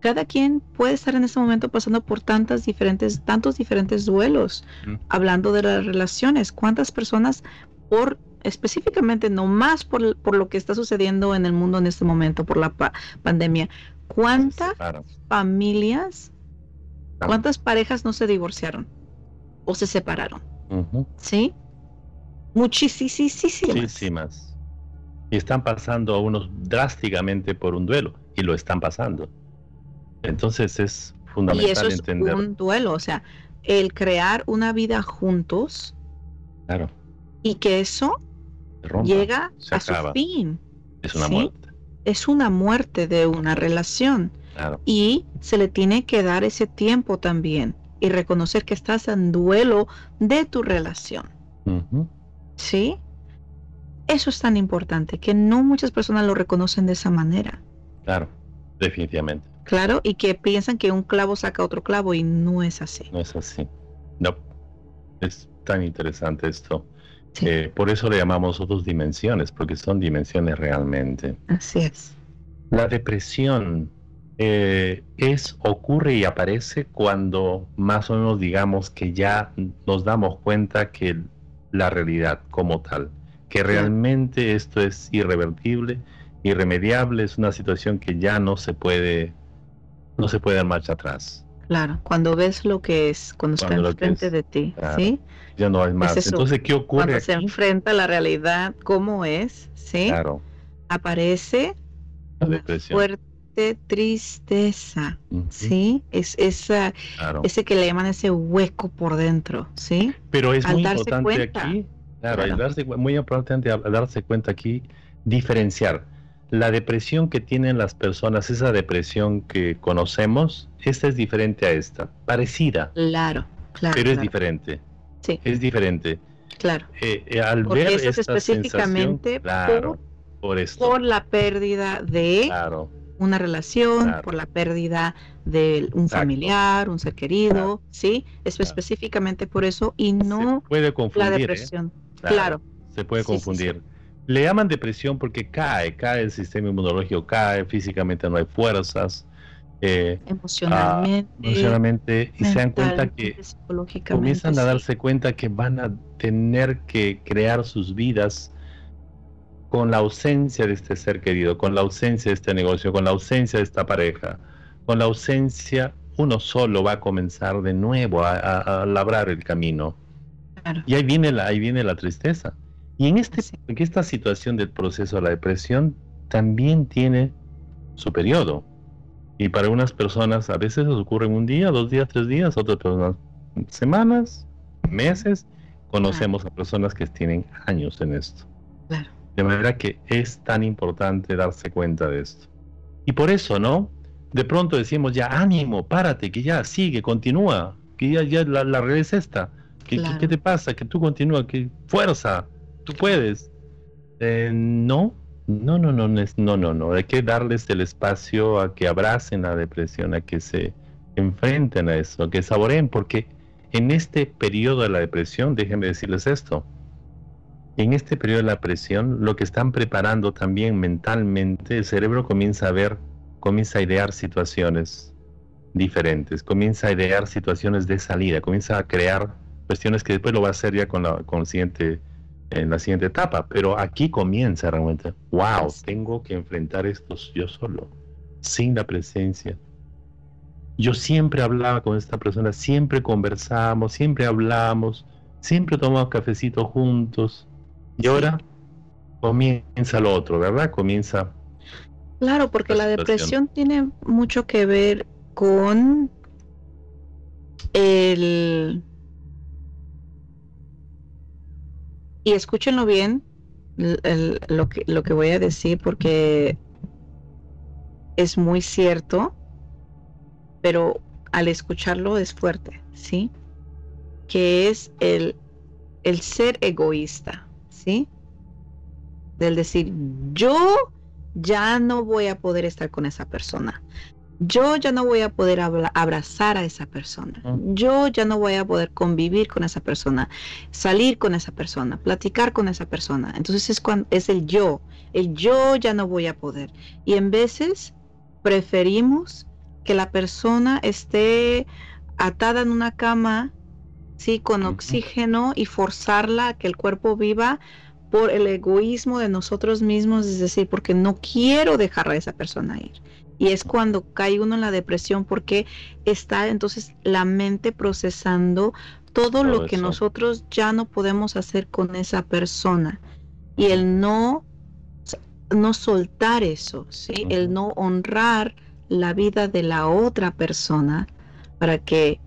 Speaker 1: cada quien puede estar en ese momento pasando por tantas diferentes, tantos diferentes duelos, hablando de las relaciones. ¿Cuántas personas, por específicamente no más por, por, lo que está sucediendo en el mundo en este momento, por la pandemia, cuántas familias, cuántas parejas no se divorciaron o se separaron? ¿Sí? Muchísimas.
Speaker 2: Muchísimas. Y están pasando a unos drásticamente por un duelo, y lo están pasando. Entonces es fundamental y eso es
Speaker 1: un duelo, o sea, el crear una vida juntos.
Speaker 2: Claro.
Speaker 1: Y que eso llega a su fin.
Speaker 2: Es una muerte.
Speaker 1: Es una muerte de una relación.
Speaker 2: Claro.
Speaker 1: Y se le tiene que dar ese tiempo también y reconocer que estás en duelo de tu relación. ¿Sí? Eso es tan importante, que no muchas personas lo reconocen de esa manera.
Speaker 2: Claro, definitivamente.
Speaker 1: Claro, y que piensan que un clavo saca otro clavo y no es así.
Speaker 2: No es así. No. Es tan interesante esto. Eh, por eso le llamamos otras dimensiones, porque son dimensiones realmente.
Speaker 1: Así es.
Speaker 2: La depresión eh, es, ocurre y aparece cuando más o menos digamos que ya nos damos cuenta que la realidad como tal, que realmente esto es irrevertible, irremediable, es una situación que ya no se puede no se puede dar marcha atrás.
Speaker 1: Claro, cuando ves lo que es, cuando, está enfrente de ti, ¿sí?
Speaker 2: Ya no hay más. Entonces, ¿qué ocurre?
Speaker 1: Cuando se enfrenta a la realidad, ¿cómo es? ¿Sí?
Speaker 2: Claro.
Speaker 1: Aparece la fuerte tristeza, ¿sí? Es esa, ese que le llaman ese hueco por dentro, ¿sí?
Speaker 2: Pero es muy importante aquí, claro, Darse, muy importante darse cuenta aquí, diferenciar la depresión que tienen las personas, esa depresión que conocemos, esta es diferente a esta, parecida.
Speaker 1: Claro, claro.
Speaker 2: Pero es diferente.
Speaker 1: Sí.
Speaker 2: Es diferente.
Speaker 1: Claro.
Speaker 2: Eh, eh, al ver es
Speaker 1: específicamente por, por, esto. por la pérdida de una relación, por la pérdida de un familiar, un ser querido, ¿sí? Es específicamente por eso y no
Speaker 2: puede confundir,
Speaker 1: la
Speaker 2: ¿eh?
Speaker 1: depresión. Claro.
Speaker 2: Se puede confundir. Le llaman depresión porque cae, cae el sistema inmunológico, cae, físicamente no hay fuerzas.
Speaker 1: Eh, emocionalmente,
Speaker 2: ah, emocionalmente y se dan cuenta que comienzan a darse cuenta que van a tener que crear sus vidas con la ausencia de este ser querido, con la ausencia de este negocio, con la ausencia de esta pareja, con la ausencia, uno solo va a comenzar de nuevo a, labrar el camino. Y ahí viene la, ahí viene la tristeza. Y en, este, en esta situación del proceso de la depresión también tiene su periodo. Y para unas personas a veces ocurre en un día, dos días, tres días, otras personas semanas, meses. Conocemos a personas que tienen años en esto. De manera que es tan importante darse cuenta de esto. Y por eso, ¿no? De pronto decimos ya, ánimo, párate, que ya sigue, continúa, que ya, ya la, la es esta. ¿Qué, ¿Qué, te pasa? Que tú continúa, que fuerza, puedes. Eh, no, no, no, no, no, no, no. Hay que darles el espacio a que abracen la depresión, a que se enfrenten a eso, a que saboreen, porque en este periodo de la depresión, déjenme decirles esto, en este periodo de la depresión, lo que están preparando también mentalmente, el cerebro comienza a ver, comienza a idear situaciones diferentes, comienza a idear situaciones de salida, comienza a crear cuestiones que después lo va a hacer ya con la, con siguiente en la siguiente etapa, pero aquí comienza realmente, wow, tengo que enfrentar esto yo solo, sin la presencia. Yo siempre hablaba con esta persona, siempre conversábamos, siempre hablamos, siempre tomamos cafecito juntos, y ahora comienza lo otro, ¿verdad? Comienza
Speaker 1: Claro, porque la, depresión tiene mucho que ver con el... Y escúchenlo bien, lo, que, lo que voy a decir, porque es muy cierto, pero al escucharlo es fuerte, ¿sí? Que es el, el ser egoísta, ¿sí? Del decir, yo ya no voy a poder estar con esa persona. Yo ya no voy a poder abrazar a esa persona. Yo ya no voy a poder convivir con esa persona, salir con esa persona, platicar con esa persona. Entonces es cuando es el yo, el yo ya no voy a poder. Y en veces preferimos que la persona esté atada en una cama, sí, con oxígeno y forzarla a que el cuerpo viva por el egoísmo de nosotros mismos, es decir, porque no quiero dejar a esa persona ir. Y es cuando cae uno en la depresión porque está entonces la mente procesando todo, lo que nosotros ya no podemos hacer con esa persona. Y el no, no soltar eso, ¿sí? El no honrar la vida de la otra persona para que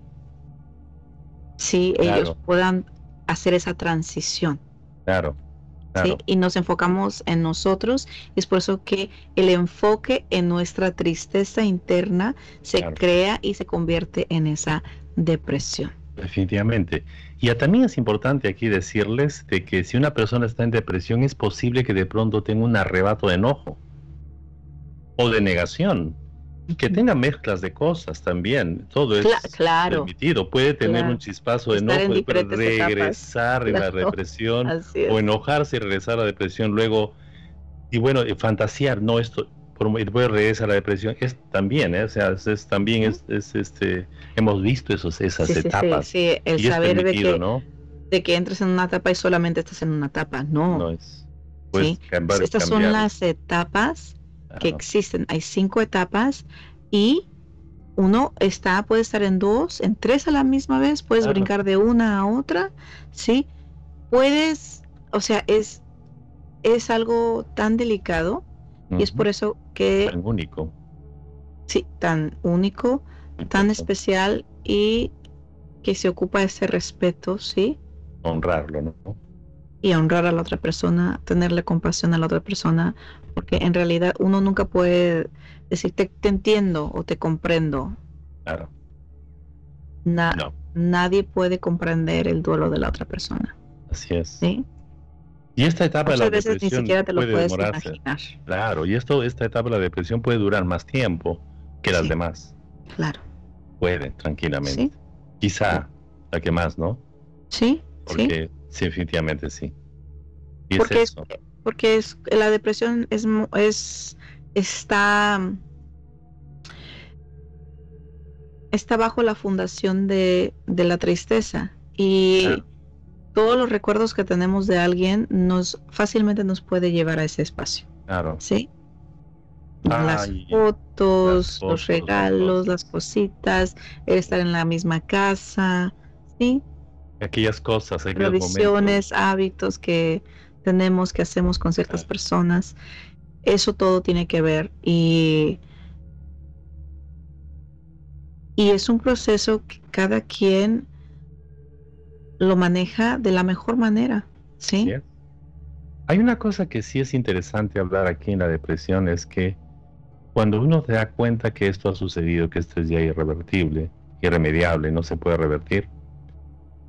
Speaker 1: sí, ellos puedan hacer esa transición.
Speaker 2: Claro.
Speaker 1: Y nos enfocamos en nosotros. Es por eso que el enfoque en nuestra tristeza interna se crea y se convierte en esa depresión.
Speaker 2: Definitivamente. Y también es importante aquí decirles de que si una persona está en depresión es posible que de pronto tenga un arrebato de enojo o de negación que tenga mezclas de cosas también. Todo es permitido. Puede tener un chispazo de enojo y regresar en la represión o enojarse y regresar a la depresión luego. Y bueno, fantasear, no esto, puede regresar a la depresión, es también, ¿eh? o sea, es, también es, este, hemos visto esos, esas etapas.
Speaker 1: Sí, el saber de, que, ¿no? de que entres en una etapa y solamente estás en una etapa, no. No es. Estas son las etapas que existen. Hay cinco etapas y uno está, puede estar en dos, en tres a la misma vez, puedes brincar de una a otra, ¿sí? Puedes, o sea, es, es algo tan delicado y es por eso que...
Speaker 2: Tan único.
Speaker 1: Sí, tan único, tan especial y que se ocupa ese respeto, ¿sí?
Speaker 2: Honrarlo, ¿no?
Speaker 1: Y honrar a la otra persona, tenerle compasión a la otra persona, porque en realidad uno nunca puede decir te, entiendo o te comprendo.
Speaker 2: Claro.
Speaker 1: Nadie puede comprender el duelo de la otra persona.
Speaker 2: Así es.
Speaker 1: ¿Sí?
Speaker 2: Y esta etapa de la depresión puede demorarse. Claro, y esto, esta etapa de la depresión puede durar más tiempo que las demás.
Speaker 1: Claro.
Speaker 2: Puede, tranquilamente. Quizá la que más, ¿no?
Speaker 1: Sí.
Speaker 2: Porque sí, definitivamente sí.
Speaker 1: Y Porque es eso porque es, la depresión es, es está, está bajo la fundación de, la tristeza y todos los recuerdos que tenemos de alguien nos fácilmente nos puede llevar a ese espacio.
Speaker 2: Claro.
Speaker 1: ¿Sí? las, fotos, los regalos, las cositas, estar en la misma casa, ¿sí?
Speaker 2: Aquellas cosas,
Speaker 1: tradiciones, hábitos que tenemos, que hacemos con ciertas personas. Eso todo tiene que ver y, y es un proceso que cada quien lo maneja de la mejor manera, ¿sí?
Speaker 2: Hay una cosa que sí es interesante hablar aquí en la depresión, es que cuando uno se da cuenta que esto ha sucedido, que esto es ya irrevertible, irremediable, no se puede revertir,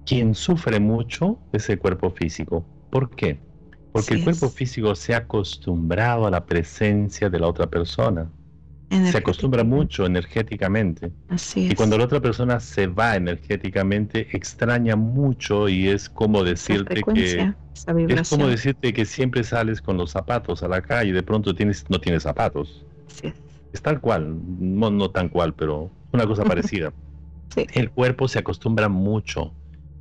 Speaker 2: quien sufre mucho es el cuerpo físico. ¿Por qué? Porque el cuerpo físico se ha acostumbrado a la presencia de la otra persona. Se acostumbra mucho energéticamente.
Speaker 1: Así
Speaker 2: es. Y cuando la otra persona se va energéticamente, extraña mucho y es como decirte que es como decirte que siempre sales con los zapatos a la calle y de pronto tienes no tienes zapatos.
Speaker 1: Sí.
Speaker 2: Es tal cual, no, no tan cual, pero una cosa parecida.
Speaker 1: sí.
Speaker 2: El cuerpo se acostumbra mucho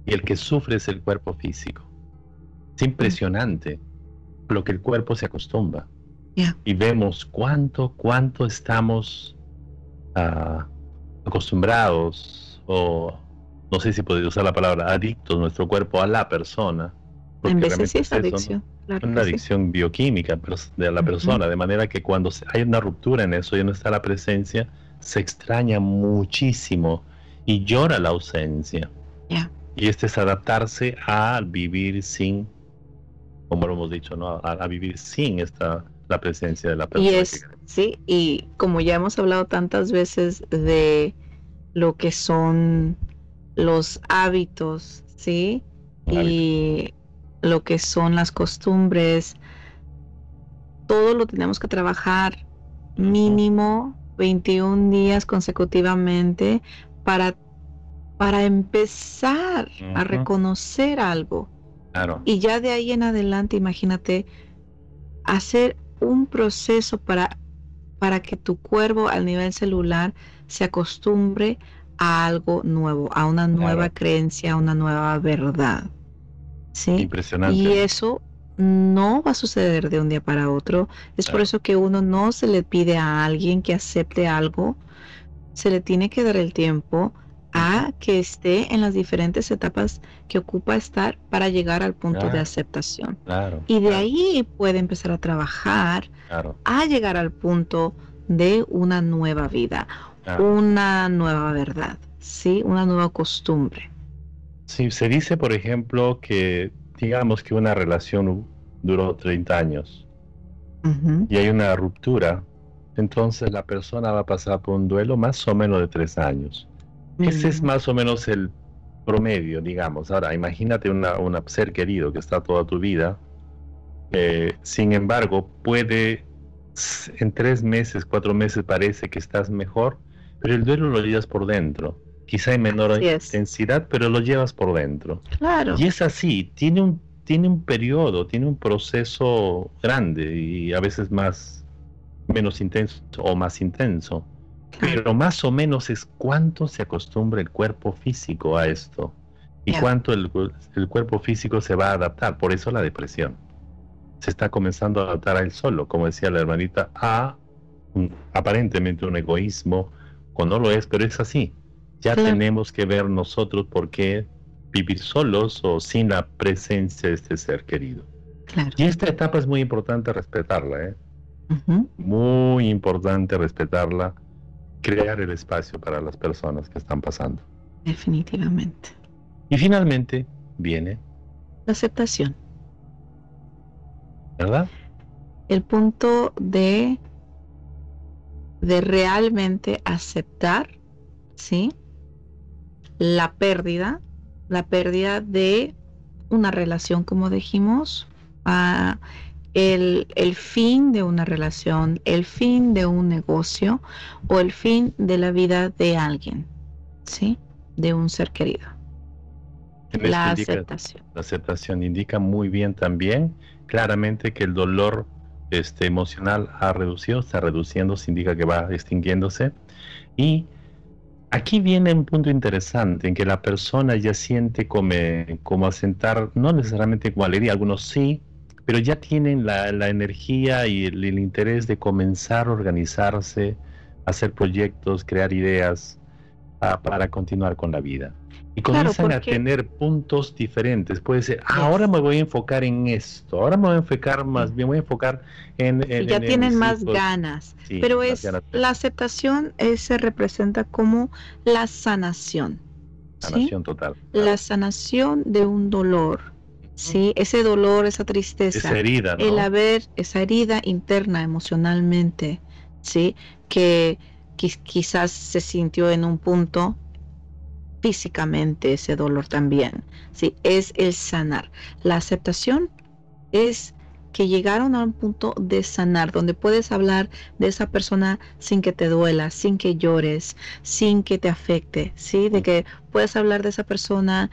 Speaker 2: y el que sufre es el cuerpo físico. Es impresionante lo que el cuerpo se acostumbra. Y vemos cuánto, cuánto estamos ah, acostumbrados o no sé si puedo usar la palabra adictos nuestro cuerpo a la persona.
Speaker 1: En veces sí es adicción.
Speaker 2: una adicción bioquímica de la persona, de manera que cuando hay una ruptura en eso y no está la presencia, se extraña muchísimo y llora la ausencia. Y este es adaptarse a vivir sin, como lo hemos dicho, ¿no? a, vivir sin esta la presencia de la persona.
Speaker 1: Y es, sí, y como ya hemos hablado tantas veces de lo que son los hábitos, ¿sí? Y lo que son las costumbres, todo lo tenemos que trabajar mínimo 21 días consecutivamente para, para empezar a reconocer algo. Y ya de ahí en adelante, imagínate, hacer un proceso para, para que tu cuerpo al nivel celular se acostumbre a algo nuevo, a una nueva creencia, a una nueva verdad. ¿Sí?
Speaker 2: Impresionante.
Speaker 1: Y eso no va a suceder de un día para otro. Es por eso que uno no se le pide a alguien que acepte algo, se le tiene que dar el tiempo a que esté en las diferentes etapas que ocupa estar para llegar al punto de aceptación. y de ahí puede empezar a trabajar a llegar al punto de una nueva vida, una nueva verdad, ¿sí? Una nueva costumbre.
Speaker 2: Sí, se dice, por ejemplo, que digamos que una relación duró 30 años y hay una ruptura, entonces la persona va a pasar por un duelo más o menos de tres años. Ese es más o menos el promedio, digamos. Ahora, imagínate un ser querido que está toda tu vida, eh, sin embargo, puede en tres meses, cuatro meses parece que estás mejor, pero el duelo lo llevas por dentro. Quizá en menor intensidad, pero lo llevas por dentro.
Speaker 1: Claro.
Speaker 2: Y es así, tiene un, tiene un periodo, tiene un proceso grande y a veces más menos intenso o más intenso. Pero más o menos es cuánto se acostumbra el cuerpo físico a esto y cuánto el, el, cuerpo físico se va a adaptar. Por eso la depresión. Se está comenzando a adaptar a él solo, como decía la hermanita, a aparentemente un egoísmo, cuando lo es, pero es así. Ya tenemos que ver nosotros por qué vivir solos o sin la presencia de este ser querido. Y esta etapa es muy importante respetarla, ¿eh? Muy importante respetarla, crear el espacio para las personas que están pasando.
Speaker 1: Definitivamente.
Speaker 2: Y finalmente viene
Speaker 1: la aceptación.
Speaker 2: ¿Verdad?
Speaker 1: El punto de de realmente aceptar, ¿sí? La pérdida, la pérdida de una relación, como dijimos, el, el, fin de una relación, el fin de un negocio o el fin de la vida de alguien, ¿sí? De un ser querido. La aceptación.
Speaker 2: La aceptación indica muy bien también, claramente, que el dolor este, emocional ha reducido, está reduciendo, indica que va extinguiéndose. Y aquí viene un punto interesante en que la persona ya siente como, como asentar, no necesariamente como alegría, algunos sí, pero ya tienen la, energía y el, interés de comenzar a organizarse, hacer proyectos, crear ideas ah, para continuar con la vida y comienzan a tener puntos diferentes. Puede ser, ahora me voy a enfocar en esto, ahora me voy a enfocar más bien, voy a enfocar en...
Speaker 1: ya tienen más ganas, pero es la aceptación se representa como la sanación.
Speaker 2: Sanación total.
Speaker 1: La sanación de un dolor. ¿Sí? Ese dolor, esa tristeza,
Speaker 2: esa herida,
Speaker 1: el haber esa herida interna emocionalmente, ¿sí? Que quizás se sintió en un punto físicamente ese dolor también. ¿sí? Es el sanar. La aceptación es que llegaron a un punto de sanar, donde puedes hablar de esa persona sin que te duela, sin que llores, sin que te afecte, ¿sí? De que puedes hablar de esa persona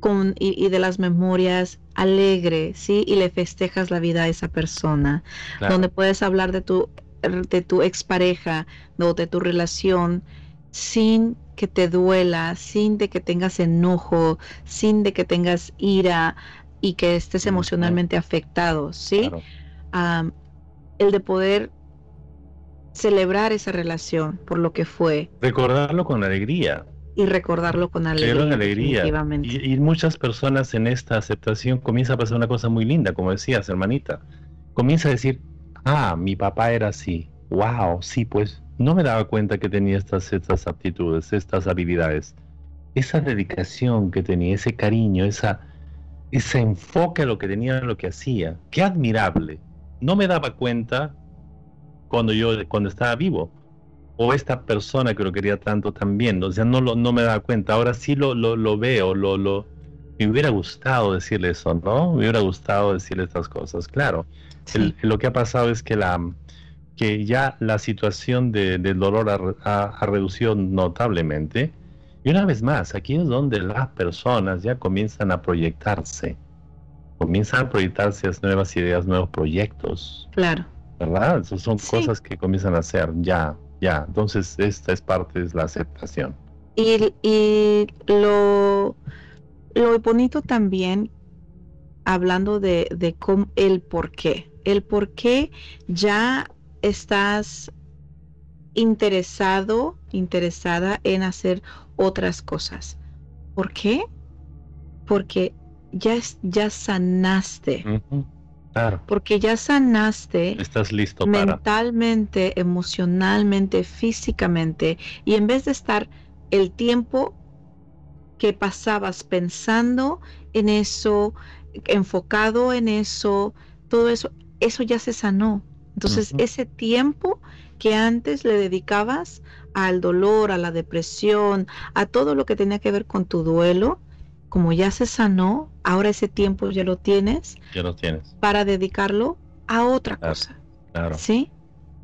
Speaker 1: con, y, de las memorias alegre, ¿sí? Y le festejas la vida a esa persona, donde puedes hablar de tu, de tu expareja o de tu relación sin que te duela, sin de que tengas enojo, sin de que tengas ira y que estés emocionalmente afectado, ¿sí? el de poder celebrar esa relación por lo que fue.
Speaker 2: Recordarlo con alegría.
Speaker 1: Y recordarlo con alegría.
Speaker 2: alegría. Y, y, muchas personas en esta aceptación comienza a pasar una cosa muy linda, como decías, hermanita. Comienza a decir, ah, mi papá era así. Wow, sí, pues no me daba cuenta que tenía estas, estas aptitudes, estas habilidades. Esa dedicación que tenía, ese cariño, esa, ese enfoque a lo que tenía, a lo que hacía. Qué admirable. No me daba cuenta cuando yo cuando estaba vivo o esta persona que lo quería tanto también, o sea, no, lo, no me daba cuenta, ahora sí lo, lo, lo veo, lo, lo, me hubiera gustado decirle eso, ¿no? Me hubiera gustado decirle estas cosas, claro. lo que ha pasado es que, la, que ya la situación de, del dolor ha, reducido notablemente. Y una vez más, aquí es donde las personas ya comienzan a proyectarse, comienzan a proyectarse nuevas ideas, nuevos proyectos.
Speaker 1: Claro.
Speaker 2: ¿Verdad? Esas son cosas que comienzan a hacer ya ya, entonces esta es parte de la aceptación.
Speaker 1: Y, y lo, lo bonito también, hablando de, de el por qué, el por qué ya estás interesado, interesada en hacer otras cosas. ¿Por qué? Porque ya, ya sanaste. Porque ya sanaste.
Speaker 2: Estás listo
Speaker 1: mentalmente, emocionalmente, físicamente. Y en vez de estar el tiempo que pasabas pensando en eso, enfocado en eso, todo eso, eso ya se sanó. Entonces, ese tiempo que antes le dedicabas al dolor, a la depresión, a todo lo que tenía que ver con tu duelo, como ya se sanó, ahora ese tiempo ya lo tienes.
Speaker 2: Ya lo tienes.
Speaker 1: Para dedicarlo a otra cosa.
Speaker 2: Claro.
Speaker 1: ¿Sí?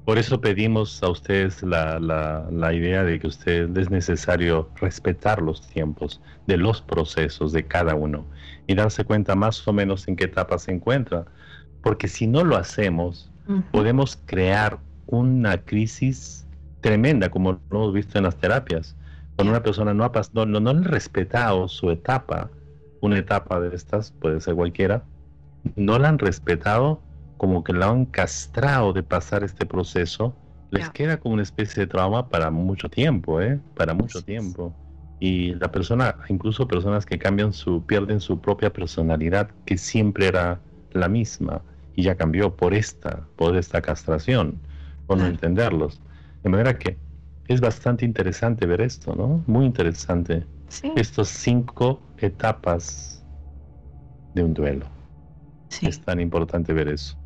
Speaker 2: Por eso pedimos a ustedes la, la, la, idea de que usted es necesario respetar los tiempos de los procesos de cada uno y darse cuenta más o menos en qué etapa se encuentra. Porque si no lo hacemos, podemos crear una crisis tremenda, como lo hemos visto en las terapias una persona no ha, no, no, ha respetado su etapa, una etapa de estas, puede ser cualquiera, no la han respetado, como que la han castrado de pasar este proceso, les queda como una especie de trauma para mucho tiempo, ¿eh? Para mucho tiempo. Y la persona, incluso personas que cambian su, pierden su propia personalidad, que siempre era la misma, y ya cambió por esta, por esta castración, por no entenderlos. De manera que es bastante interesante ver esto, ¿no? Muy interesante. Sí. Estas cinco etapas de un duelo. Sí. Es tan importante ver eso.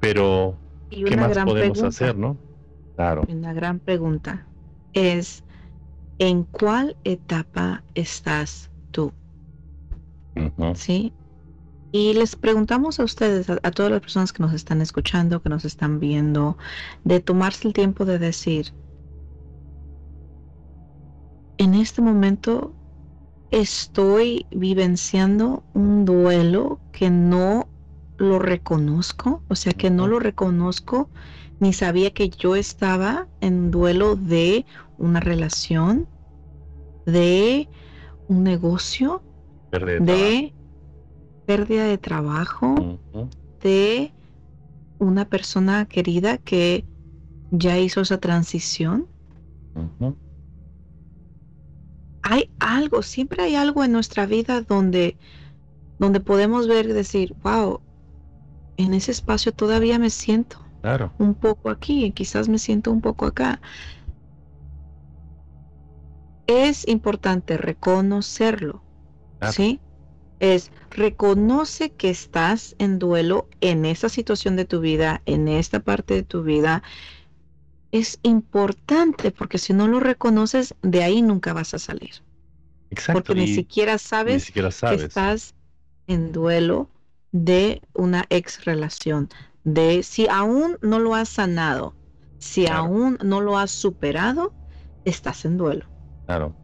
Speaker 2: Pero, ¿qué más podemos hacer, no?
Speaker 1: Claro. Una gran pregunta es, ¿en cuál etapa estás tú? ¿Sí? Y les preguntamos a ustedes, a, todas las personas que nos están escuchando, que nos están viendo, de tomarse el tiempo de decir, en este momento estoy vivenciando un duelo que no lo reconozco, o sea que no lo reconozco ni sabía que yo estaba en duelo de una relación, de un negocio, de pérdida de trabajo, de una persona querida que ya hizo esa transición hay algo, siempre hay algo en nuestra vida donde, donde podemos ver y decir, wow, en ese espacio todavía me siento
Speaker 2: claro.
Speaker 1: un poco aquí, quizás me siento un poco acá. Es importante reconocerlo, ¿sí? Es reconoce que estás en duelo en esa situación de tu vida, en esta parte de tu vida, es importante porque si no lo reconoces, de ahí nunca vas a salir.
Speaker 2: Exacto.
Speaker 1: Porque ni, siquiera sabes que estás en duelo de una ex relación, de si aún no lo has sanado, si aún no lo has superado, estás en duelo.
Speaker 2: Claro.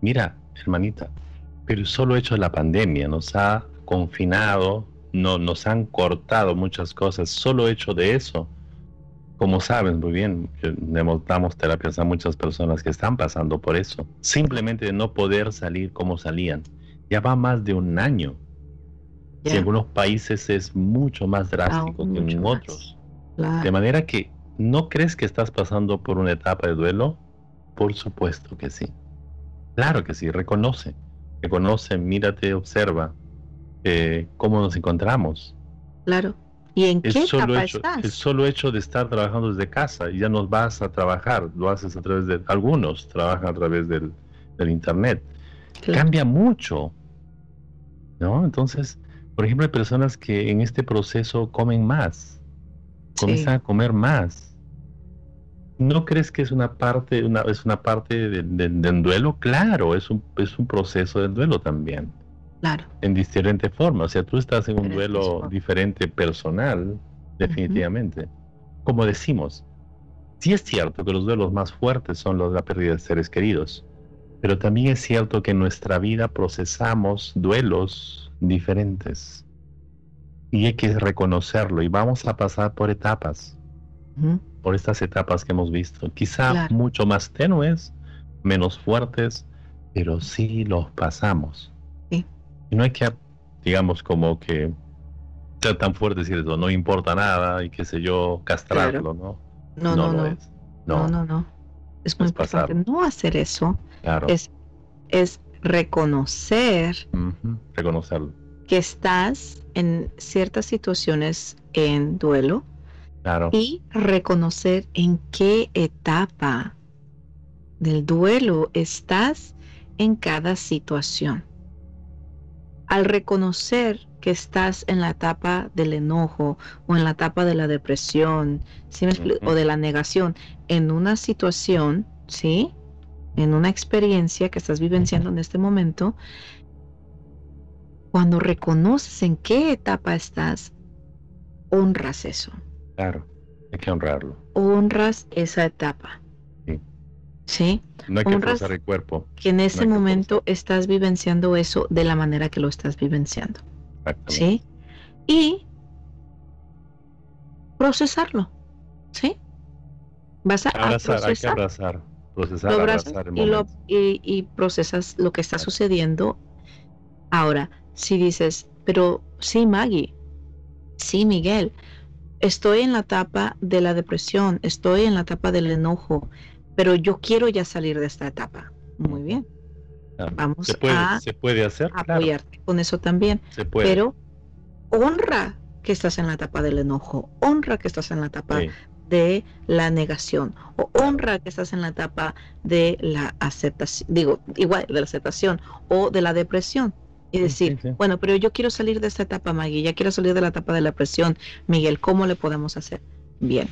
Speaker 2: Mira, hermanita, pero el solo hecho de la pandemia nos ha confinado, no, nos han cortado muchas cosas, solo hecho de eso como saben muy bien, damos terapias a muchas personas que están pasando por eso. Simplemente de no poder salir como salían. Ya va más de un año. Y en algunos países es mucho más drástico que en otros. De manera que, ¿no crees que estás pasando por una etapa de duelo? Por supuesto que sí. Claro que sí, reconoce, reconoce, mírate, observa eh, cómo nos encontramos.
Speaker 1: Claro. ¿Y en qué
Speaker 2: solo
Speaker 1: etapa
Speaker 2: hecho,
Speaker 1: estás?
Speaker 2: El solo hecho de estar trabajando desde casa y ya nos vas a trabajar, lo haces a través de, algunos trabajan a través del, internet. Cambia mucho, ¿no? Entonces, por ejemplo, hay personas que en este proceso comen más, comienzan a comer más. ¿No crees que es una parte, una, es una parte del duelo? Claro, es un, es un proceso del duelo también.
Speaker 1: Claro.
Speaker 2: En diferente forma. O sea, tú estás en un duelo diferente personal, definitivamente. Como decimos, sí es cierto que los duelos más fuertes son los de la pérdida de seres queridos, pero también es cierto que en nuestra vida procesamos duelos diferentes. Y hay que reconocerlo y vamos a pasar por etapas, por estas etapas que hemos visto. Quizá mucho más tenues, menos fuertes, pero sí los pasamos. No hay que, digamos, como que ser tan fuerte decir eso, no importa nada y qué sé yo, castrarlo, ¿no?
Speaker 1: No, no, no. Es. no. No, no, Es muy importante no hacer eso.
Speaker 2: Claro.
Speaker 1: Es, es reconocer.
Speaker 2: Reconocerlo
Speaker 1: que estás en ciertas situaciones en duelo y reconocer en qué etapa del duelo estás en cada situación. Al reconocer que estás en la etapa del enojo o en la etapa de la depresión, o de la negación, en una situación, ¿sí? En una experiencia que estás vivenciando en este momento, cuando reconoces en qué etapa estás, honras eso.
Speaker 2: Claro, hay que honrarlo.
Speaker 1: Honras esa etapa.
Speaker 2: Sí. No hay que forzar el cuerpo.
Speaker 1: Que en ese momento estás vivenciando eso de la manera que lo estás vivenciando. ¿Sí? Y procesarlo. ¿Sí? Vas a,
Speaker 2: abrazar, Hay que abrazar, procesar, abrazar el
Speaker 1: y, y procesas lo que está sucediendo. Ahora, si dices, pero sí, Maggie, sí, Miguel, estoy en la etapa de la depresión, estoy en la etapa del enojo, pero yo quiero ya salir de esta etapa. Muy bien. Vamos
Speaker 2: se puede,
Speaker 1: a
Speaker 2: se puede hacer,
Speaker 1: apoyarte con eso también.
Speaker 2: Se puede.
Speaker 1: Pero honra que estás en la etapa del enojo, honra que estás en la etapa de la negación, o honra que estás en la etapa de la aceptación, digo, igual de la aceptación o de la depresión y decir, bueno, pero yo quiero salir de esta etapa, Maggie, ya quiero salir de la etapa de la presión. Miguel, ¿cómo le podemos hacer? Bien.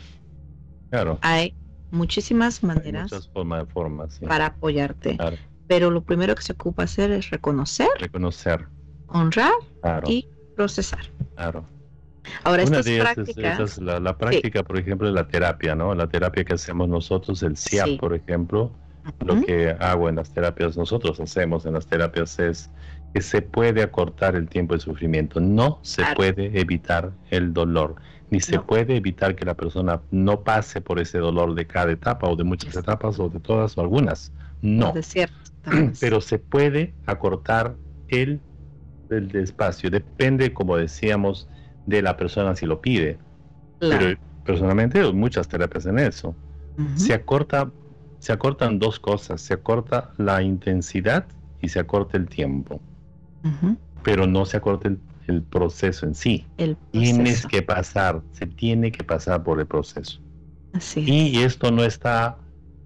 Speaker 2: Claro.
Speaker 1: Hay muchísimas maneras
Speaker 2: formas,
Speaker 1: para apoyarte. Pero lo primero que se ocupa hacer es reconocer,
Speaker 2: reconocer,
Speaker 1: honrar y procesar.
Speaker 2: Claro.
Speaker 1: Ahora,
Speaker 2: Una de es, la, práctica, por ejemplo, de la terapia, ¿no? La terapia que hacemos nosotros, el CIAP, por ejemplo, lo que hago en las terapias, nosotros hacemos en las terapias es que se puede acortar el tiempo de sufrimiento, no se puede evitar el dolor, ni se puede evitar que la persona no pase por ese dolor de cada etapa o de muchas etapas o de todas o algunas, no. Pero se puede acortar el, el espacio, depende, como decíamos, de la persona si lo pide. Pero personalmente muchas terapias en eso. Se acorta, se acortan dos cosas, se acorta la intensidad y se acorta el tiempo. Pero no se acorta el, proceso en sí. Tienes que pasar, se tiene que pasar por el proceso. y esto no está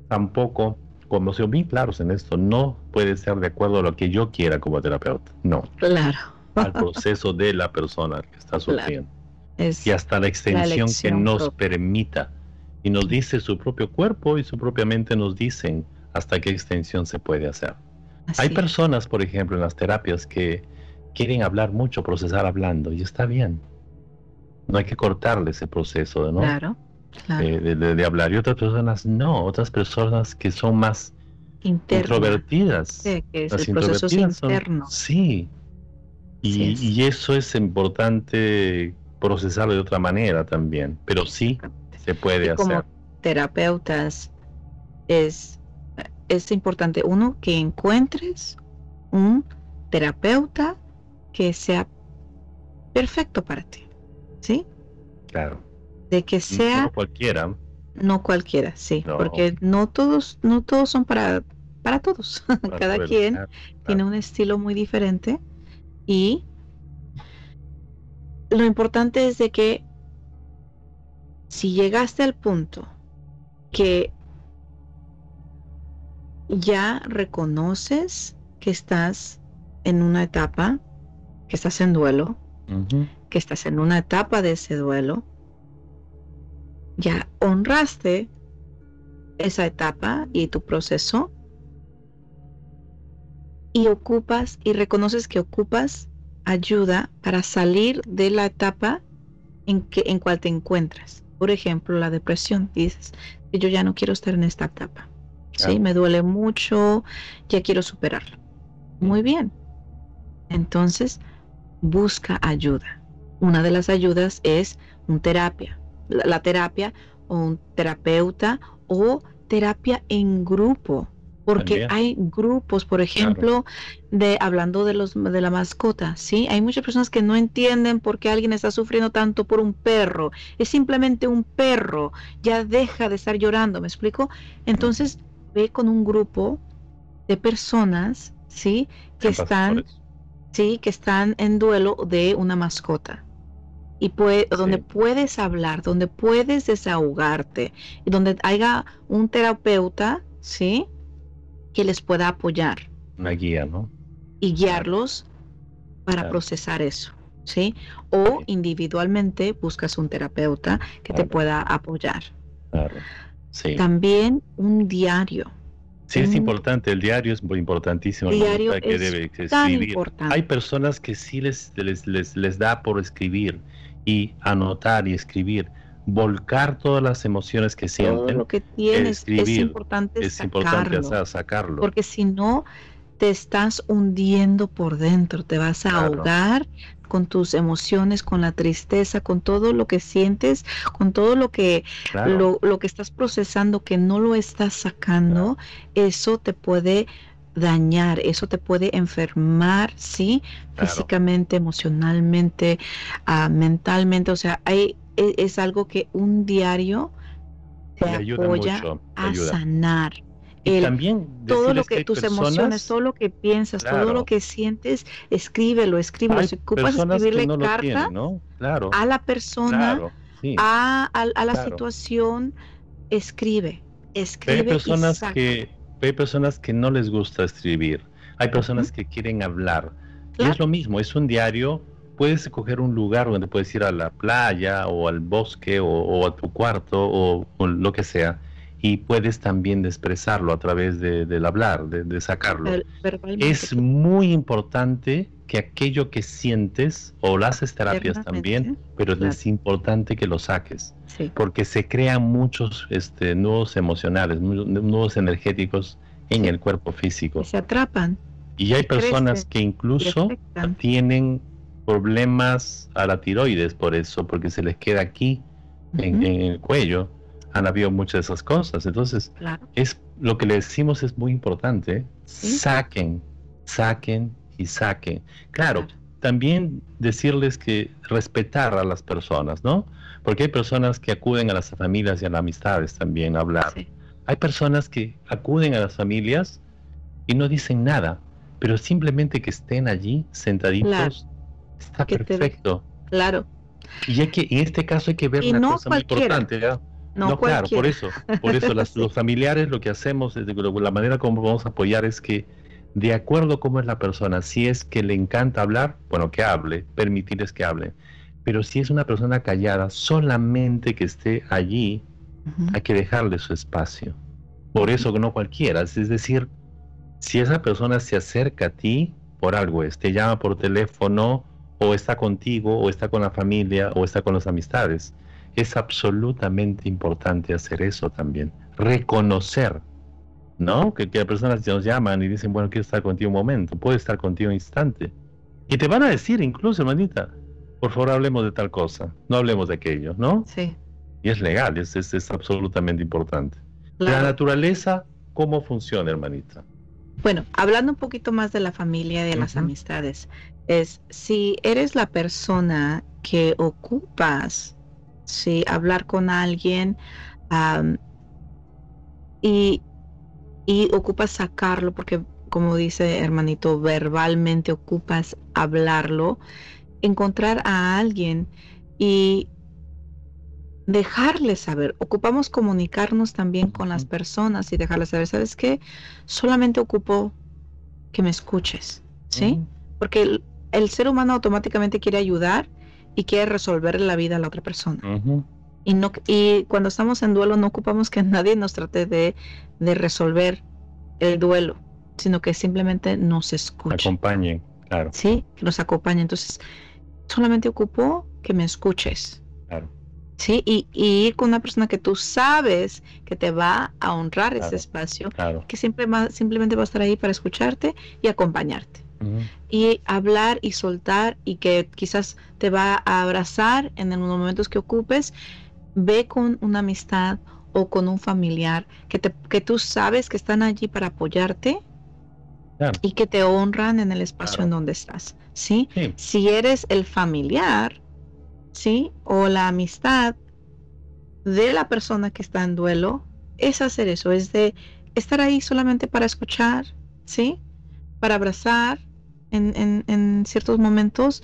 Speaker 2: tampoco, como se bien claros en esto, no puede ser de acuerdo a lo que yo quiera como terapeuta, no.
Speaker 1: Claro.
Speaker 2: Al proceso de la persona que está sufriendo. y hasta la extensión que nos permita. Y nos dice su propio cuerpo y su propia mente nos dicen hasta qué extensión se puede hacer. Hay personas, por ejemplo, en las terapias que quieren hablar mucho, procesar hablando, y está bien. No hay que cortarle ese proceso, ¿no?
Speaker 1: Claro,
Speaker 2: De, hablar. Y otras personas no, otras personas que son más introvertidas.
Speaker 1: Sí, que es las el proceso interno.
Speaker 2: sí. Y, eso es importante procesarlo de otra manera también, pero sí se puede hacer. Como
Speaker 1: terapeutas es es importante, uno, que encuentres un terapeuta que sea perfecto para ti, ¿sí?
Speaker 2: Claro.
Speaker 1: De que sea...
Speaker 2: No cualquiera.
Speaker 1: No cualquiera, sí, porque no todos, no todos son para para todos. Cada quien tiene un estilo muy diferente y lo importante es de que si llegaste al punto que ya reconoces que estás en una etapa, que estás en duelo, que estás en una etapa de ese duelo, ya honraste esa etapa y tu proceso y ocupas y reconoces que ocupas ayuda para salir de la etapa en que en cual te encuentras. Por ejemplo, la depresión. Dices yo ya no quiero estar en esta etapa. Sí, me duele mucho, ya quiero superarlo. Muy bien. Entonces, busca ayuda. Una de las ayudas es un terapia. La, terapia o un terapeuta o terapia en grupo. Porque hay grupos, por ejemplo, de hablando de los de la mascota, ¿sí? Hay muchas personas que no entienden por qué alguien está sufriendo tanto por un perro. Es simplemente un perro, ya deja de estar llorando, ¿me explico? Entonces, ve con un grupo de personas, ¿sí? Que están sí, que están en duelo de una mascota y donde puedes hablar, donde puedes desahogarte y donde haya un terapeuta, ¿sí? Que les pueda apoyar.
Speaker 2: Una guía, ¿no?
Speaker 1: Y guiarlos para procesar eso, ¿sí? O individualmente buscas un terapeuta que te pueda apoyar.
Speaker 2: Claro. Sí.
Speaker 1: También un diario.
Speaker 2: Sí, es importante, el diario es muy importantísimo.
Speaker 1: El diario que debe escribir.
Speaker 2: Hay personas que sí les, les, les, les da por escribir y anotar y escribir, volcar todas las emociones que sienten. Todo
Speaker 1: lo que tienes es importante, es sacarlo, importante sacarlo. Porque si no, te estás hundiendo por dentro, te vas a ahogar con tus emociones, con la tristeza, con todo lo que sientes, con todo lo que lo, lo, que estás procesando que no lo estás sacando, eso te puede dañar, eso te puede enfermar, ¿sí? Físicamente, emocionalmente, ah, mentalmente, o sea, hay, e, es, algo que un diario te, apoya a sanar.
Speaker 2: El, también
Speaker 1: todo lo que, tus emociones, todo lo que piensas, todo lo que sientes, escríbelo, escríbelo. si ocupas escribirle carta a la persona, a, a, la situación, escribe, escribe.
Speaker 2: hay personas que hay personas que no les gusta escribir, hay personas que quieren hablar. Y es lo mismo, es un diario, puedes escoger un lugar donde puedes ir a la playa o al bosque o, a tu cuarto o, lo que sea y puedes también expresarlo a través del hablar, de, sacarlo. Es muy importante que aquello que sientes, o lo haces terapias también, pero es importante que lo saques, porque se crean muchos este, nudos emocionales, nudos energéticos en el cuerpo físico.
Speaker 1: Se atrapan.
Speaker 2: Y hay personas que incluso tienen problemas a la tiroides por eso, porque se les queda aquí en el cuello han habido muchas de esas cosas. Entonces, es lo que le decimos es muy importante. Saquen, saquen y saquen. Claro, también decirles que respetar a las personas, ¿no? Porque hay personas que acuden a las familias y a las amistades también a hablar. Hay personas que acuden a las familias y no dicen nada, pero simplemente que estén allí sentaditos está perfecto.
Speaker 1: Claro.
Speaker 2: Y hay que, en este caso hay que ver una cosa muy importante. No, claro, por eso, por eso las, los familiares lo que hacemos, es, la manera como vamos a apoyar es que de acuerdo cómo es la persona, si es que le encanta hablar, bueno, que hable, permitirles que hable. Pero si es una persona callada, solamente que esté allí, hay que dejarle su espacio. Por eso que no cualquiera, es decir, si esa persona se acerca a ti, por algo es, te llama por teléfono, o está contigo, o está con la familia, o está con las amistades es absolutamente importante hacer eso también. Reconocer, ¿no? Que, que las personas nos llaman y dicen, bueno, quiero estar contigo un momento, puedo estar contigo un instante. Y te van a decir incluso, hermanita, por favor hablemos de tal cosa, no hablemos de aquello, ¿no?
Speaker 1: Sí.
Speaker 2: Y es legal, es, es, absolutamente importante. La naturaleza, ¿cómo funciona, hermanita?
Speaker 1: Bueno, hablando un poquito más de la familia y de las amistades, es si eres la persona que ocupas ¿sí? hablar con alguien y y ocupas sacarlo porque como dice hermanito, verbalmente ocupas hablarlo, encontrar a alguien y dejarles saber. Ocupamos comunicarnos también con las personas y dejarles saber, ¿sabes qué? Solamente ocupo que me escuches, ¿sí? Porque el, ser humano automáticamente quiere ayudar y quiere resolver la vida a la otra persona. y, no, y cuando estamos en duelo no ocupamos que nadie nos trate de, de resolver el duelo, sino que simplemente nos escuche.
Speaker 2: Acompañen, claro.
Speaker 1: Sí, que nos acompañe. Entonces, solamente ocupo que me escuches.
Speaker 2: Claro.
Speaker 1: Sí, y, ir con una persona que tú sabes que te va a honrar ese espacio, que siempre simplemente va a estar ahí para escucharte y acompañarte. Y hablar y soltar y que quizás te va a abrazar en los momentos que ocupes, ve con una amistad o con un familiar que, te, que tú sabes que están allí para apoyarte y que te honran en el espacio en donde estás. ¿sí? Si eres el familiar, ¿sí? O la amistad de la persona que está en duelo, es hacer eso, es de estar ahí solamente para escuchar, ¿sí? Para abrazar en, en, ciertos momentos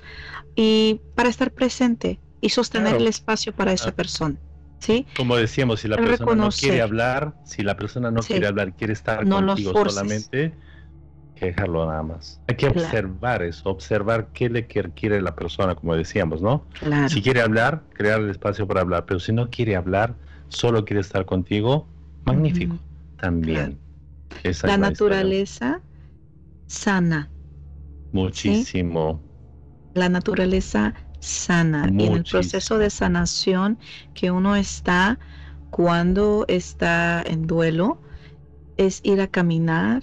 Speaker 1: y para estar presente y sostener el espacio para esa persona. ¿Sí?
Speaker 2: Como decíamos, si la persona no quiere hablar, si la persona no quiere hablar, quiere estar contigo solamente, dejarlo nada más. Hay que observar eso, observar qué le quiere la persona, como decíamos, ¿no? Si quiere hablar, crear el espacio para hablar, pero si no quiere hablar, solo quiere estar contigo, magnífico, también.
Speaker 1: la naturaleza sana.
Speaker 2: Muchísimo.
Speaker 1: La naturaleza sana. Y en el proceso de sanación que uno está cuando está en duelo, es ir a caminar,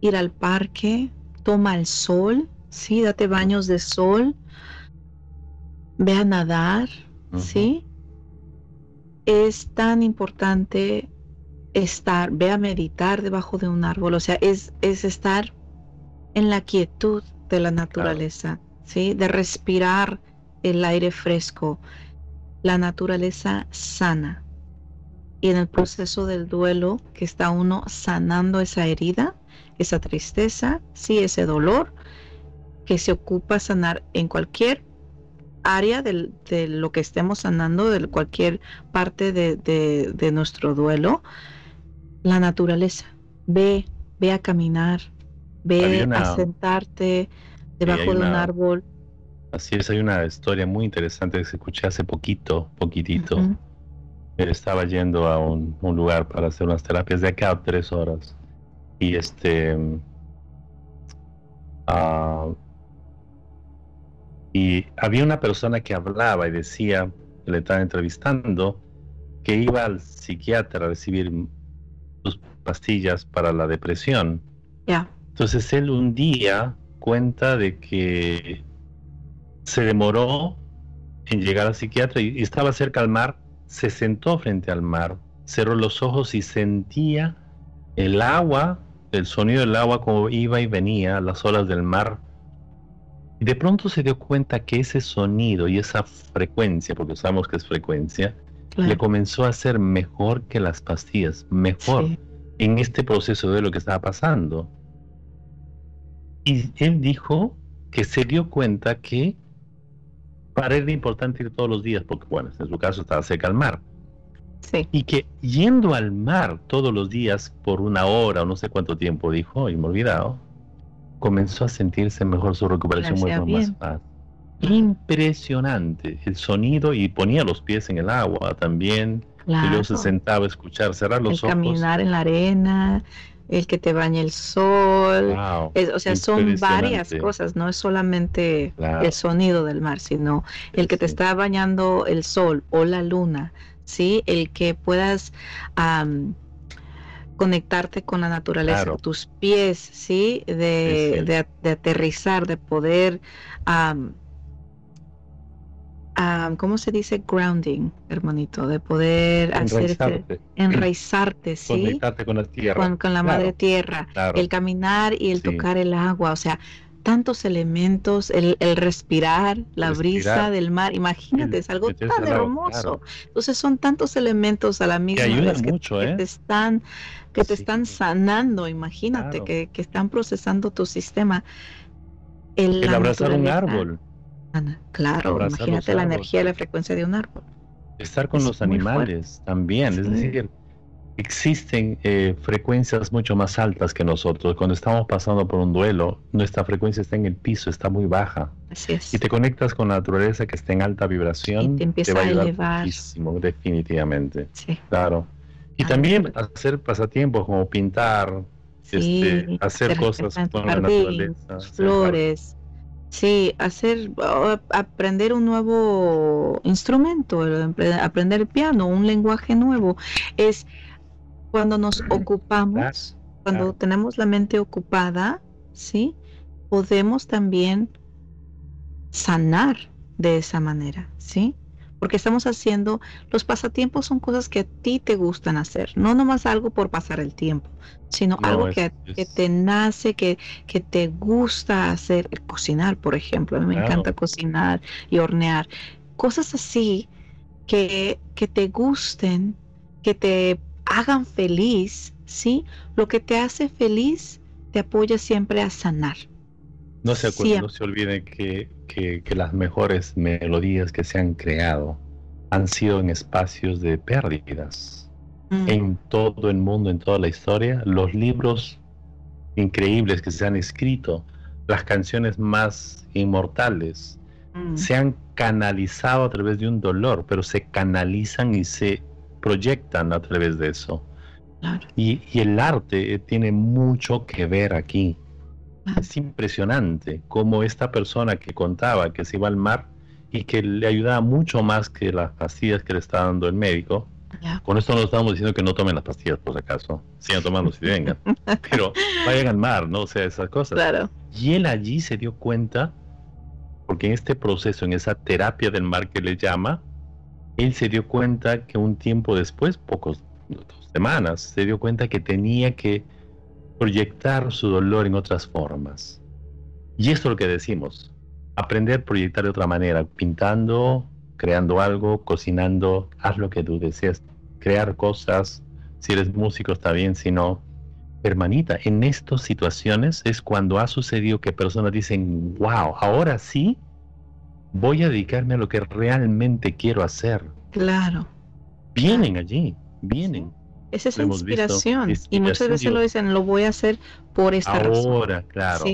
Speaker 1: ir al parque, toma el sol, sí, date baños de sol, ve a nadar, sí. Es tan importante estar, ve a meditar debajo de un árbol, o sea, es, es estar en la quietud de la naturaleza, sí, de respirar el aire fresco, la naturaleza sana. Y en el proceso del duelo, que está uno sanando esa herida, esa tristeza, sí, ese dolor que se ocupa sanar en cualquier área de lo que estemos sanando, de cualquier parte de, nuestro duelo, la naturaleza. Ve, ve a caminar, ve a sentarte debajo de un árbol.
Speaker 2: Así es, hay una historia muy interesante que se escuché hace poquito, poquitito. Él estaba yendo a un, un, lugar para hacer unas terapias de acá a tres horas y este ah, y había una persona que hablaba y decía le estaba entrevistando que iba al psiquiatra a recibir sus pastillas para la depresión entonces él un día cuenta de que se demoró en llegar al psiquiatra y estaba cerca al mar se sentó frente al mar cerró los ojos y sentía el agua el sonido del agua como iba y venía, las olas del mar. Y de pronto se dio cuenta que ese sonido y esa frecuencia, porque sabemos que es frecuencia, le comenzó a ser mejor que las pastillas, mejor en este proceso de lo que estaba pasando. Y él dijo que se dio cuenta que para él era importante ir todos los días, porque bueno, en su caso estaba cerca al mar. Y que yendo al mar todos los días por una hora o no sé cuánto tiempo dijo, y me he olvidado, comenzó a sentirse mejor su recuperación mucho más fácil. Impresionante el sonido y ponía los pies en el agua también. Y luego se sentaba a escuchar, cerrar los ojos.
Speaker 1: Caminar en la arena, el que te bañe el sol. o sea, son varias cosas, no es solamente el sonido del mar, sino el que te está bañando el sol o la luna, ¿sí? El que puedas conectarte con la naturaleza, tus pies, ¿sí? De, aterrizar, de poder, ¿cómo se dice? Grounding, hermanito, de poder hacerte, enraizarte, ¿sí?
Speaker 2: Conectarte con la tierra.
Speaker 1: Con, la madre tierra, el caminar y el tocar el agua, o sea, tantos elementos, el, respirar, la brisa del mar, imagínate, es algo tan hermoso. Entonces son tantos elementos a la misma vez que,
Speaker 2: ¿eh?
Speaker 1: te están, que te están sanando, imagínate, que, están procesando tu sistema.
Speaker 2: El, abrazar un árbol.
Speaker 1: Claro, imagínate la energía y la frecuencia de un árbol.
Speaker 2: Estar con los animales también, es decir, existen eh, frecuencias mucho más altas que nosotros. Cuando estamos pasando por un duelo, nuestra frecuencia está en el piso, está muy baja.
Speaker 1: Así es.
Speaker 2: Y te conectas con la naturaleza que está en alta vibración.
Speaker 1: Y te empieza va a, elevar.
Speaker 2: Muchísimo, definitivamente. Sí. Claro. Y también hacer pasatiempos como pintar, este, hacer cosas con la naturaleza.
Speaker 1: Flores. Sí, hacer, aprender un nuevo instrumento, aprender el piano, un lenguaje nuevo. Es cuando nos ocupamos, cuando tenemos la mente ocupada, ¿sí? Podemos también sanar de esa manera, ¿sí? Porque estamos haciendo, los pasatiempos son cosas que a ti te gustan hacer, no nomás algo por pasar el tiempo, sino algo que, que, te nace, que, que te gusta hacer, cocinar, por ejemplo, a mí me encanta cocinar y hornear, cosas así que, que te gusten, que te hagan feliz, ¿sí? Lo que te hace feliz te apoya siempre a sanar.
Speaker 2: No se, no se olviden que, que, las mejores melodías que se han creado han sido en espacios de pérdidas. Mm. En todo el mundo, en toda la historia, los libros increíbles que se han escrito, las canciones más inmortales, mm. se han canalizado a través de un dolor, pero se canalizan y se proyectan a través de eso. Y, el arte tiene mucho que ver aquí. Es impresionante cómo esta persona que contaba que se iba al mar y que le ayudaba mucho más que las pastillas que le estaba dando el médico. Con esto no estamos diciendo que no tomen las pastillas, por si acaso. Sigan tomando si vengan. Pero vayan al mar, ¿no? O sea, esas cosas.
Speaker 1: Claro.
Speaker 2: Y él allí se dio cuenta, porque en este proceso, en esa terapia del mar que le llama, él se dio cuenta que un tiempo después, pocos dos semanas, se dio cuenta que tenía que proyectar su dolor en otras formas. Y esto es lo que decimos, aprender a proyectar de otra manera, pintando, creando algo, cocinando, haz lo que tú deseas, crear cosas, si eres músico está bien, si no, hermanita, en estas situaciones es cuando ha sucedido que personas dicen, wow, ahora sí voy a dedicarme a lo que realmente quiero hacer.
Speaker 1: Claro.
Speaker 2: Vienen allí, vienen.
Speaker 1: Esa es inspiración. Y muchas veces lo dicen, lo voy a hacer por esta
Speaker 2: razón. Ahora, claro.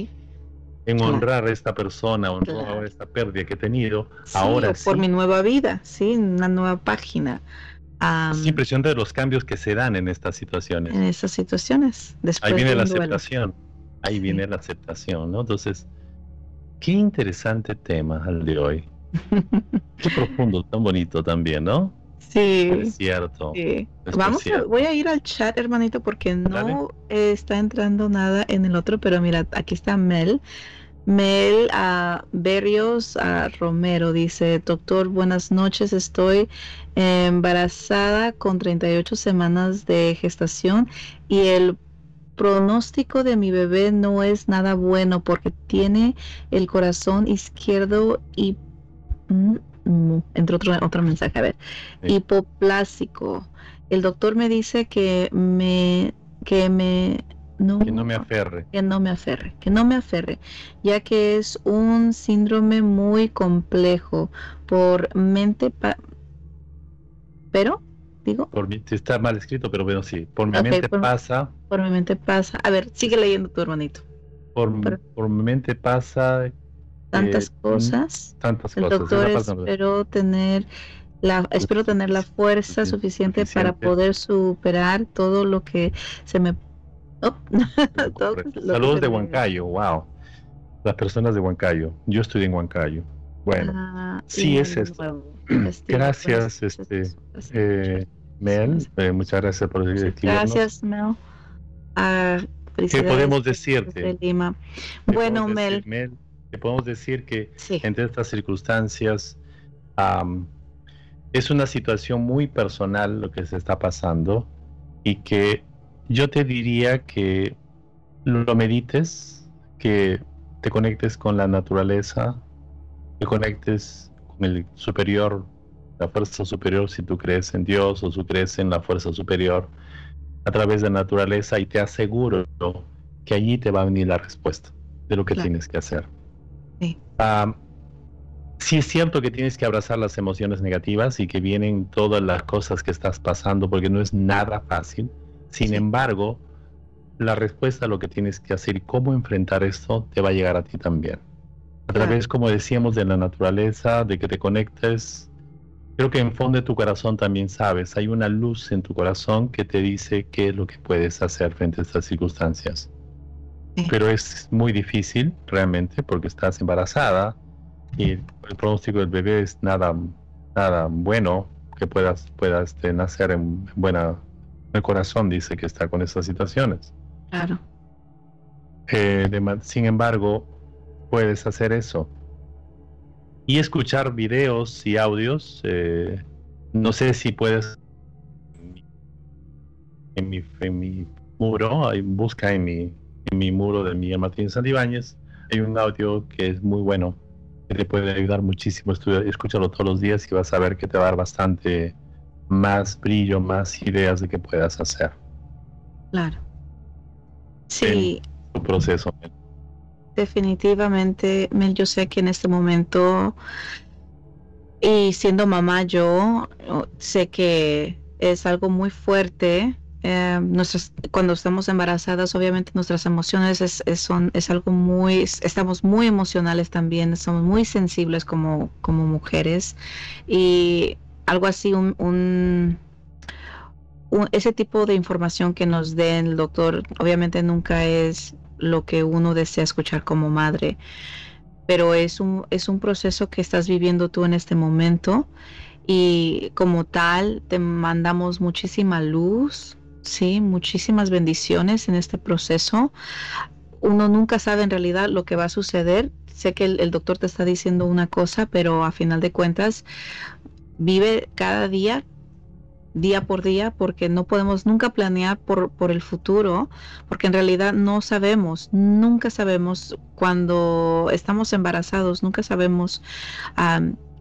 Speaker 2: En honrar a esta persona, honrar esta pérdida que he tenido. ahora
Speaker 1: Por mi nueva vida, sí, una nueva página.
Speaker 2: es impresionante de los cambios que se dan en estas situaciones.
Speaker 1: En estas situaciones.
Speaker 2: Después Ahí viene la aceptación. Ahí viene la aceptación, ¿no? Entonces, Qué interesante tema el de hoy. Qué profundo, tan bonito también, ¿no?
Speaker 1: Sí.
Speaker 2: Es cierto.
Speaker 1: Vamos voy a ir al chat, hermanito, porque no está entrando nada en el otro, pero mira, aquí está Mel. Mel a Berrios a Romero dice, doctor, buenas noches, estoy embarazada con 38 semanas de gestación y el pronóstico de mi bebé no es nada bueno porque tiene el corazón izquierdo y mm, entre otro otro mensaje a ver hipoplásico el doctor me dice que me que me no,
Speaker 2: que no me aferre.
Speaker 1: Que no me aferre, que no me aferre, ya que es un síndrome muy complejo por mente, pero digo.
Speaker 2: Por mi, está mal escrito, pero bueno, sí. Por mi mente pasa.
Speaker 1: Por mi mente pasa. A ver, sigue leyendo tu hermanito.
Speaker 2: Por, por, mi mente pasa.
Speaker 1: Tantas eh, cosas.
Speaker 2: Tantas
Speaker 1: El
Speaker 2: cosas.
Speaker 1: doctor espero tener la, espero tener la fuerza suficiente, para poder superar todo lo que se me. Oh,
Speaker 2: Saludos de Huancayo, wow. Las personas de Huancayo. Yo estoy en Huancayo. Bueno, ah, sí es esto. Gracias, este, eh, Mel. Eh, muchas gracias por
Speaker 1: escribirnos. Gracias, Mel. Ah,
Speaker 2: ¿Qué podemos decirte?
Speaker 1: Bueno, Mel.
Speaker 2: ¿Qué podemos decir que entre estas circunstancias es una situación muy personal lo que se está pasando y que yo te diría que lo medites, que te conectes con la naturaleza, te conectes con el superior, la fuerza superior, si tú crees en Dios o tú crees en la fuerza superior, a través de la naturaleza y te aseguro que allí te va a venir la respuesta de lo que tienes que hacer. Sí. sí es cierto que tienes que abrazar las emociones negativas y que vienen todas las cosas que estás pasando porque no es nada fácil. Sin embargo, la respuesta a lo que tienes que hacer y cómo enfrentar esto te va a llegar a ti también. A través, como decíamos, de la naturaleza, de que te conectes. Creo que en fondo de tu corazón también sabes, hay una luz en tu corazón que te dice qué es lo que puedes hacer frente a estas circunstancias. Pero es muy difícil realmente porque estás embarazada y el pronóstico del bebé es nada, nada bueno que puedas, puedas este, nacer en buena... El corazón dice que está con esas situaciones.
Speaker 1: Claro.
Speaker 2: Eh, sin embargo, puedes hacer eso. Y escuchar videos y audios. Eh, no sé si puedes. En mi, en mi muro, busca en mi, en mi muro de Miguel Martín Santibáñez, hay un audio que es muy bueno, que te puede ayudar muchísimo. Escúchalo todos los días y vas a ver que te va a dar bastante más brillo, más ideas de qué puedas hacer.
Speaker 1: Claro. Sí.
Speaker 2: proceso.
Speaker 1: Definitivamente, Mel, yo sé que en este momento, y siendo mamá yo, sé que es algo muy fuerte. Eh, nuestras, cuando estamos embarazadas, obviamente nuestras emociones es, son, es algo muy, estamos muy emocionales también, somos muy sensibles como, como mujeres. Y algo así, un ese tipo de información que nos den el doctor obviamente nunca es lo que uno desea escuchar como madre, pero es un, es un proceso que estás viviendo tú en este momento y como tal te mandamos muchísima luz, sí, muchísimas bendiciones en este proceso. Uno nunca sabe en realidad lo que va a suceder. Sé que el, el doctor te está diciendo una cosa, pero a final de cuentas vive cada día día por día porque no podemos nunca planear por, por el futuro, porque en realidad no sabemos, nunca sabemos cuando estamos embarazados, nunca sabemos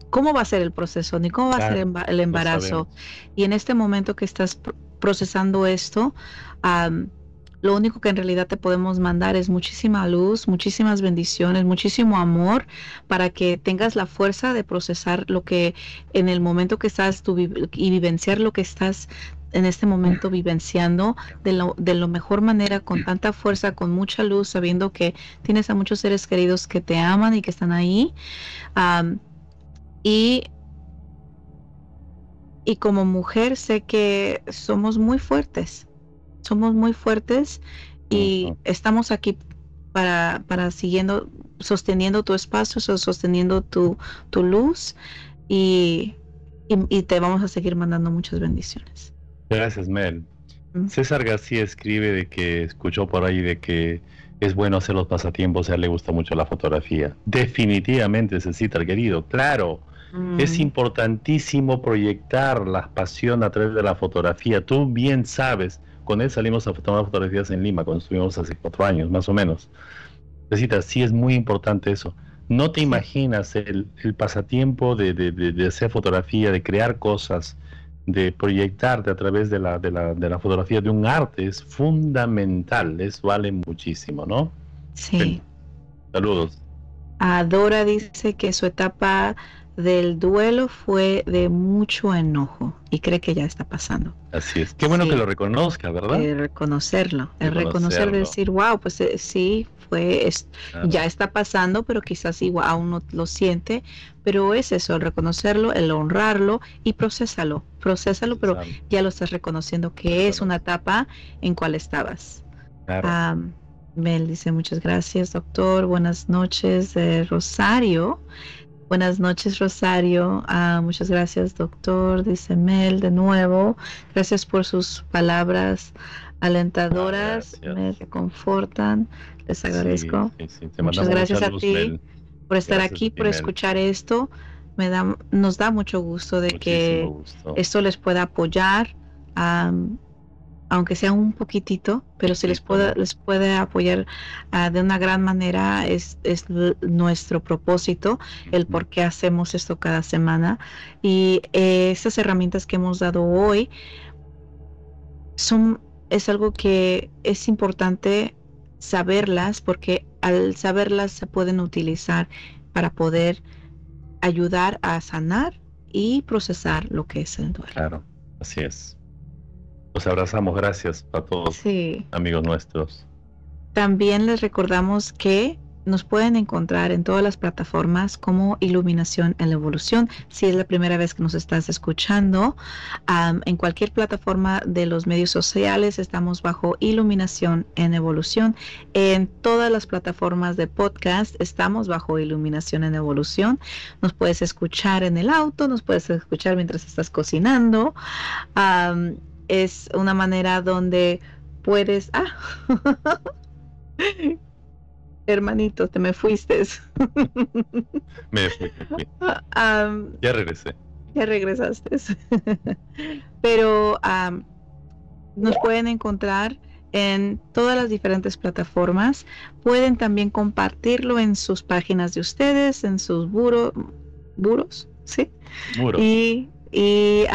Speaker 1: cómo va a ser el proceso, ni cómo va a ser el embarazo. y en este momento que estás procesando esto, lo único que en realidad te podemos mandar es muchísima luz, muchísimas bendiciones, muchísimo amor para que tengas la fuerza de procesar lo que en el momento que estás tú y vivenciar lo que estás en este momento vivenciando de lo, de lo mejor manera, con tanta fuerza, con mucha luz, sabiendo que tienes a muchos seres queridos que te aman y que están ahí. y, y como mujer sé que somos muy fuertes somos muy fuertes y estamos aquí para, para siguiendo, sosteniendo tu espacio, sosteniendo tu, tu luz y, y, te vamos a seguir mandando muchas bendiciones.
Speaker 2: Gracias, Mel. César García escribe de que escuchó por ahí de que es bueno hacer los pasatiempos, a él le gusta mucho la fotografía. Definitivamente, Cecita, querido, claro. Es mm. importantísimo proyectar la pasión a través de la fotografía. Tú bien sabes, con él salimos a tomar fotografías en Lima cuando estuvimos hace cuatro años, más o menos. Necesita, sí es muy importante eso. No te imaginas el, pasatiempo de, hacer fotografía, de crear cosas, de proyectarte a través de la, de la, de la fotografía de un arte es fundamental, eso vale muchísimo, ¿no?
Speaker 1: Sí.
Speaker 2: Saludos.
Speaker 1: Adora dice que su etapa del duelo fue de mucho enojo y cree que ya está pasando.
Speaker 2: Así es. Qué bueno que lo reconozca, ¿verdad?
Speaker 1: El reconocerlo, el reconocer, decir, wow, pues eh, sí, fue, ya está pasando, pero quizás igual aún no lo siente, pero es eso, el reconocerlo, el honrarlo y procesalo, procesalo, pero ya lo estás reconociendo que es una etapa en cual estabas. Mel dice muchas gracias, doctor. Buenas noches, Rosario. Buenas noches, Rosario. Ah, muchas gracias, doctor. Dice Mel de nuevo. Gracias por sus palabras alentadoras. me reconfortan. Les agradezco. muchas gracias a ti por estar aquí, por escuchar esto. Me da, nos da mucho gusto de que esto les pueda apoyar aunque sea un poquitito, pero si les puede, les puede apoyar ah, de una gran manera, es, es nuestro propósito, el por qué hacemos esto cada semana. Y eh, estas herramientas que hemos dado hoy son, es algo que es importante saberlas porque al saberlas se pueden utilizar para poder ayudar a sanar y procesar lo que es el duelo.
Speaker 2: Claro, así es. Los abrazamos, gracias a todos, amigos nuestros.
Speaker 1: También les recordamos que nos pueden encontrar en todas las plataformas como Iluminación en la Evolución. Si es la primera vez que nos estás escuchando, en cualquier plataforma de los medios sociales estamos bajo Iluminación en Evolución. En todas las plataformas de podcast estamos bajo Iluminación en Evolución. Nos puedes escuchar en el auto, nos puedes escuchar mientras estás cocinando. Es una manera donde puedes... Ah, hermanito, te me fuiste.
Speaker 2: me fui, ya regresé.
Speaker 1: Ya regresaste. Pero nos pueden encontrar en todas las diferentes plataformas. Pueden también compartirlo en sus páginas de ustedes, en sus buros, buros, ¿sí? Y, y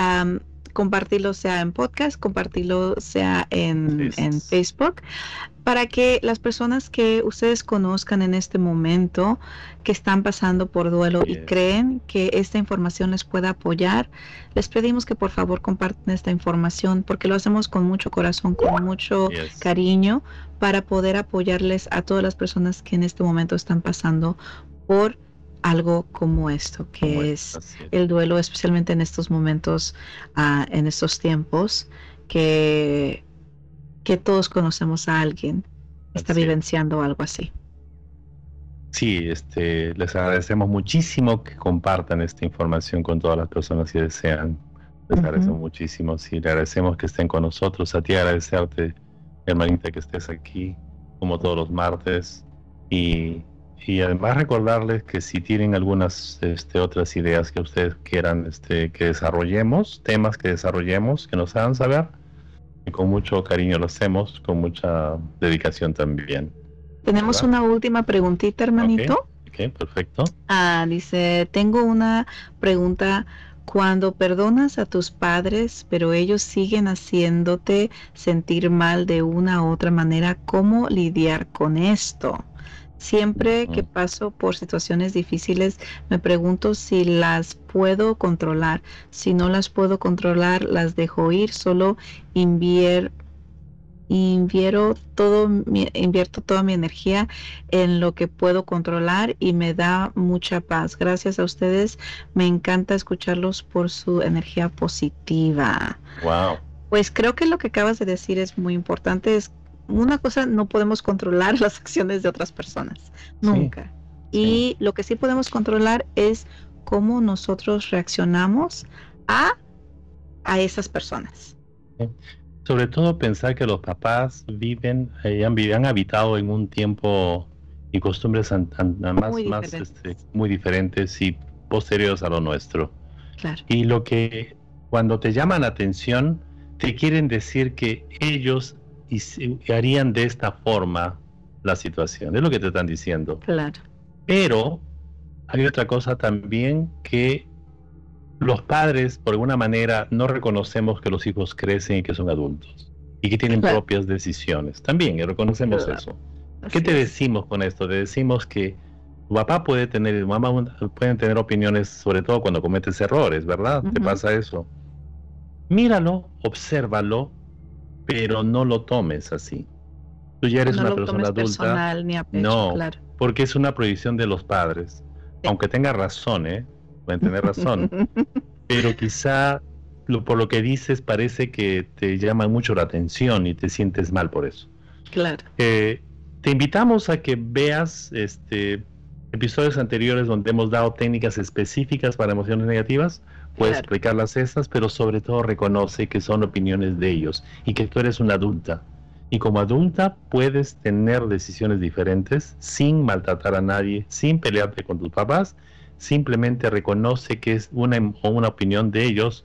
Speaker 1: compartirlo sea en podcast, compartirlo sea en, en Facebook para que las personas que ustedes conozcan en este momento, que están pasando por duelo y creen que esta información les pueda apoyar, les pedimos que por favor compartan esta información porque lo hacemos con mucho corazón, con mucho cariño para poder apoyarles a todas las personas que en este momento están pasando por algo como esto, que es, el duelo, especialmente en estos momentos, ah, en estos tiempos, que que todos conocemos a alguien que está vivenciando algo así.
Speaker 2: Sí, este, les agradecemos muchísimo que compartan esta información con todas las personas que desean. Les agradecemos muchísimo. Sí, le agradecemos que estén con nosotros. A ti agradecerte, hermanita, que estés aquí como todos los martes. Y, y además recordarles que si tienen algunas este, otras ideas que ustedes quieran este, que desarrollemos, temas que desarrollemos, que nos hagan saber, con mucho cariño lo hacemos, con mucha dedicación también.
Speaker 1: Tenemos una última preguntita, hermanito.
Speaker 2: Ok, perfecto.
Speaker 1: Ah, dice, tengo una pregunta. Cuando perdonas a tus padres, pero ellos siguen haciéndote sentir mal de una u otra manera, ¿cómo lidiar con esto? Siempre que paso por situaciones difíciles, me pregunto si las puedo controlar. Si no las puedo controlar, las dejo ir. Solo invier, todo invierto toda mi energía en lo que puedo controlar y me da mucha paz. Gracias a ustedes. Me encanta escucharlos por su energía positiva.
Speaker 2: Wow.
Speaker 1: Pues creo que lo que acabas de decir es muy importante. Es una cosa, no podemos controlar las acciones de otras personas, nunca. y lo que sí podemos controlar es cómo nosotros reaccionamos a, a esas personas.
Speaker 2: Sobre todo pensar que los papás viven, eh, han, han, habitado en un tiempo y costumbres más, muy, más diferentes. Este, muy diferentes y posteriores a lo nuestro.
Speaker 1: Claro.
Speaker 2: Y lo que cuando te llaman la atención, te quieren decir que ellos y, harían de esta forma la situación. Es lo que te están diciendo.
Speaker 1: Claro.
Speaker 2: Pero hay otra cosa también que los padres, por alguna manera, no reconocemos que los hijos crecen y que son adultos y que tienen propias decisiones. También reconocemos eso. ¿Qué te decimos con esto? Te decimos que tu papá puede tener, mamá pueden tener opiniones, sobre todo cuando cometes errores, ¿verdad? Te pasa eso. Míralo, obsérvalo pero no lo tomes así. Tú ya eres una persona adulta. no, porque es una prohibición de los padres. Aunque tenga razón, ¿eh? Pueden tener razón. pero quizá lo, por lo que dices parece que te llama mucho la atención y te sientes mal por eso.
Speaker 1: Claro.
Speaker 2: Eh, te invitamos a que veas este episodios anteriores donde hemos dado técnicas específicas para emociones negativas puedes explicarlas esas, pero sobre todo reconoce que son opiniones de ellos y que tú eres una adulta. Y como adulta puedes tener decisiones diferentes sin maltratar a nadie, sin pelearte con tus papás. Simplemente reconoce que es una, una opinión de ellos,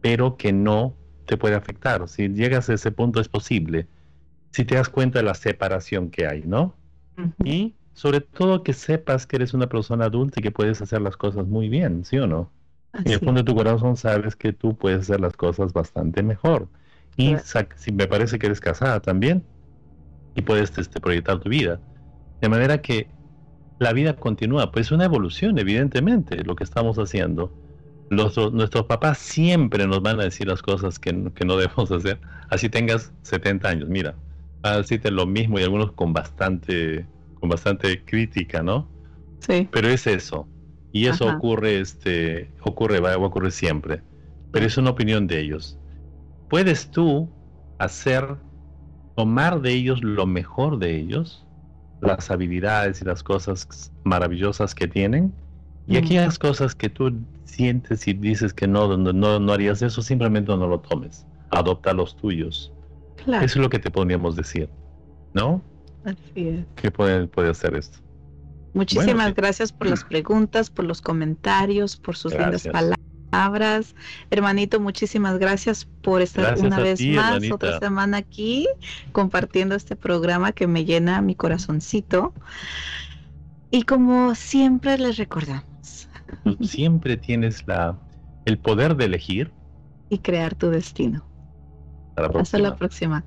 Speaker 2: pero que no te puede afectar. Si llegas a ese punto es posible. Si te das cuenta de la separación que hay, ¿no? Y sobre todo que sepas que eres una persona adulta y que puedes hacer las cosas muy bien, ¿sí o no? En el fondo de tu corazón sabes que tú puedes hacer las cosas bastante mejor. Y si me parece que eres casada también y puedes este, proyectar tu vida. De manera que la vida continúa, pues es una evolución, evidentemente, lo que estamos haciendo. nuestros papás siempre nos van a decir las cosas que, que no debemos hacer. Así tengas 70 años, mira, así te lo mismo y algunos con bastante, con bastante crítica, ¿no?
Speaker 1: Sí.
Speaker 2: Pero es eso. Y eso ocurre, este, ocurre, va a ocurrir siempre. Pero es una opinión de ellos. Puedes tú hacer, tomar de ellos lo mejor de ellos, las habilidades y las cosas maravillosas que tienen, y aquellas cosas que tú sientes y dices que no, no, no, harías eso, simplemente no lo tomes. Adopta los tuyos. Eso es lo que te podríamos decir, ¿no?
Speaker 1: Así es.
Speaker 2: ¿Qué puede, puede hacer esto?
Speaker 1: Muchísimas gracias por las preguntas, por los comentarios, por sus lindas palabras. Hermanito, muchísimas gracias por estar una vez más, otra semana aquí, compartiendo este programa que me llena mi corazoncito. Y como siempre les recordamos.
Speaker 2: siempre tienes la, el poder de elegir.
Speaker 1: Y crear tu destino. Hasta la próxima.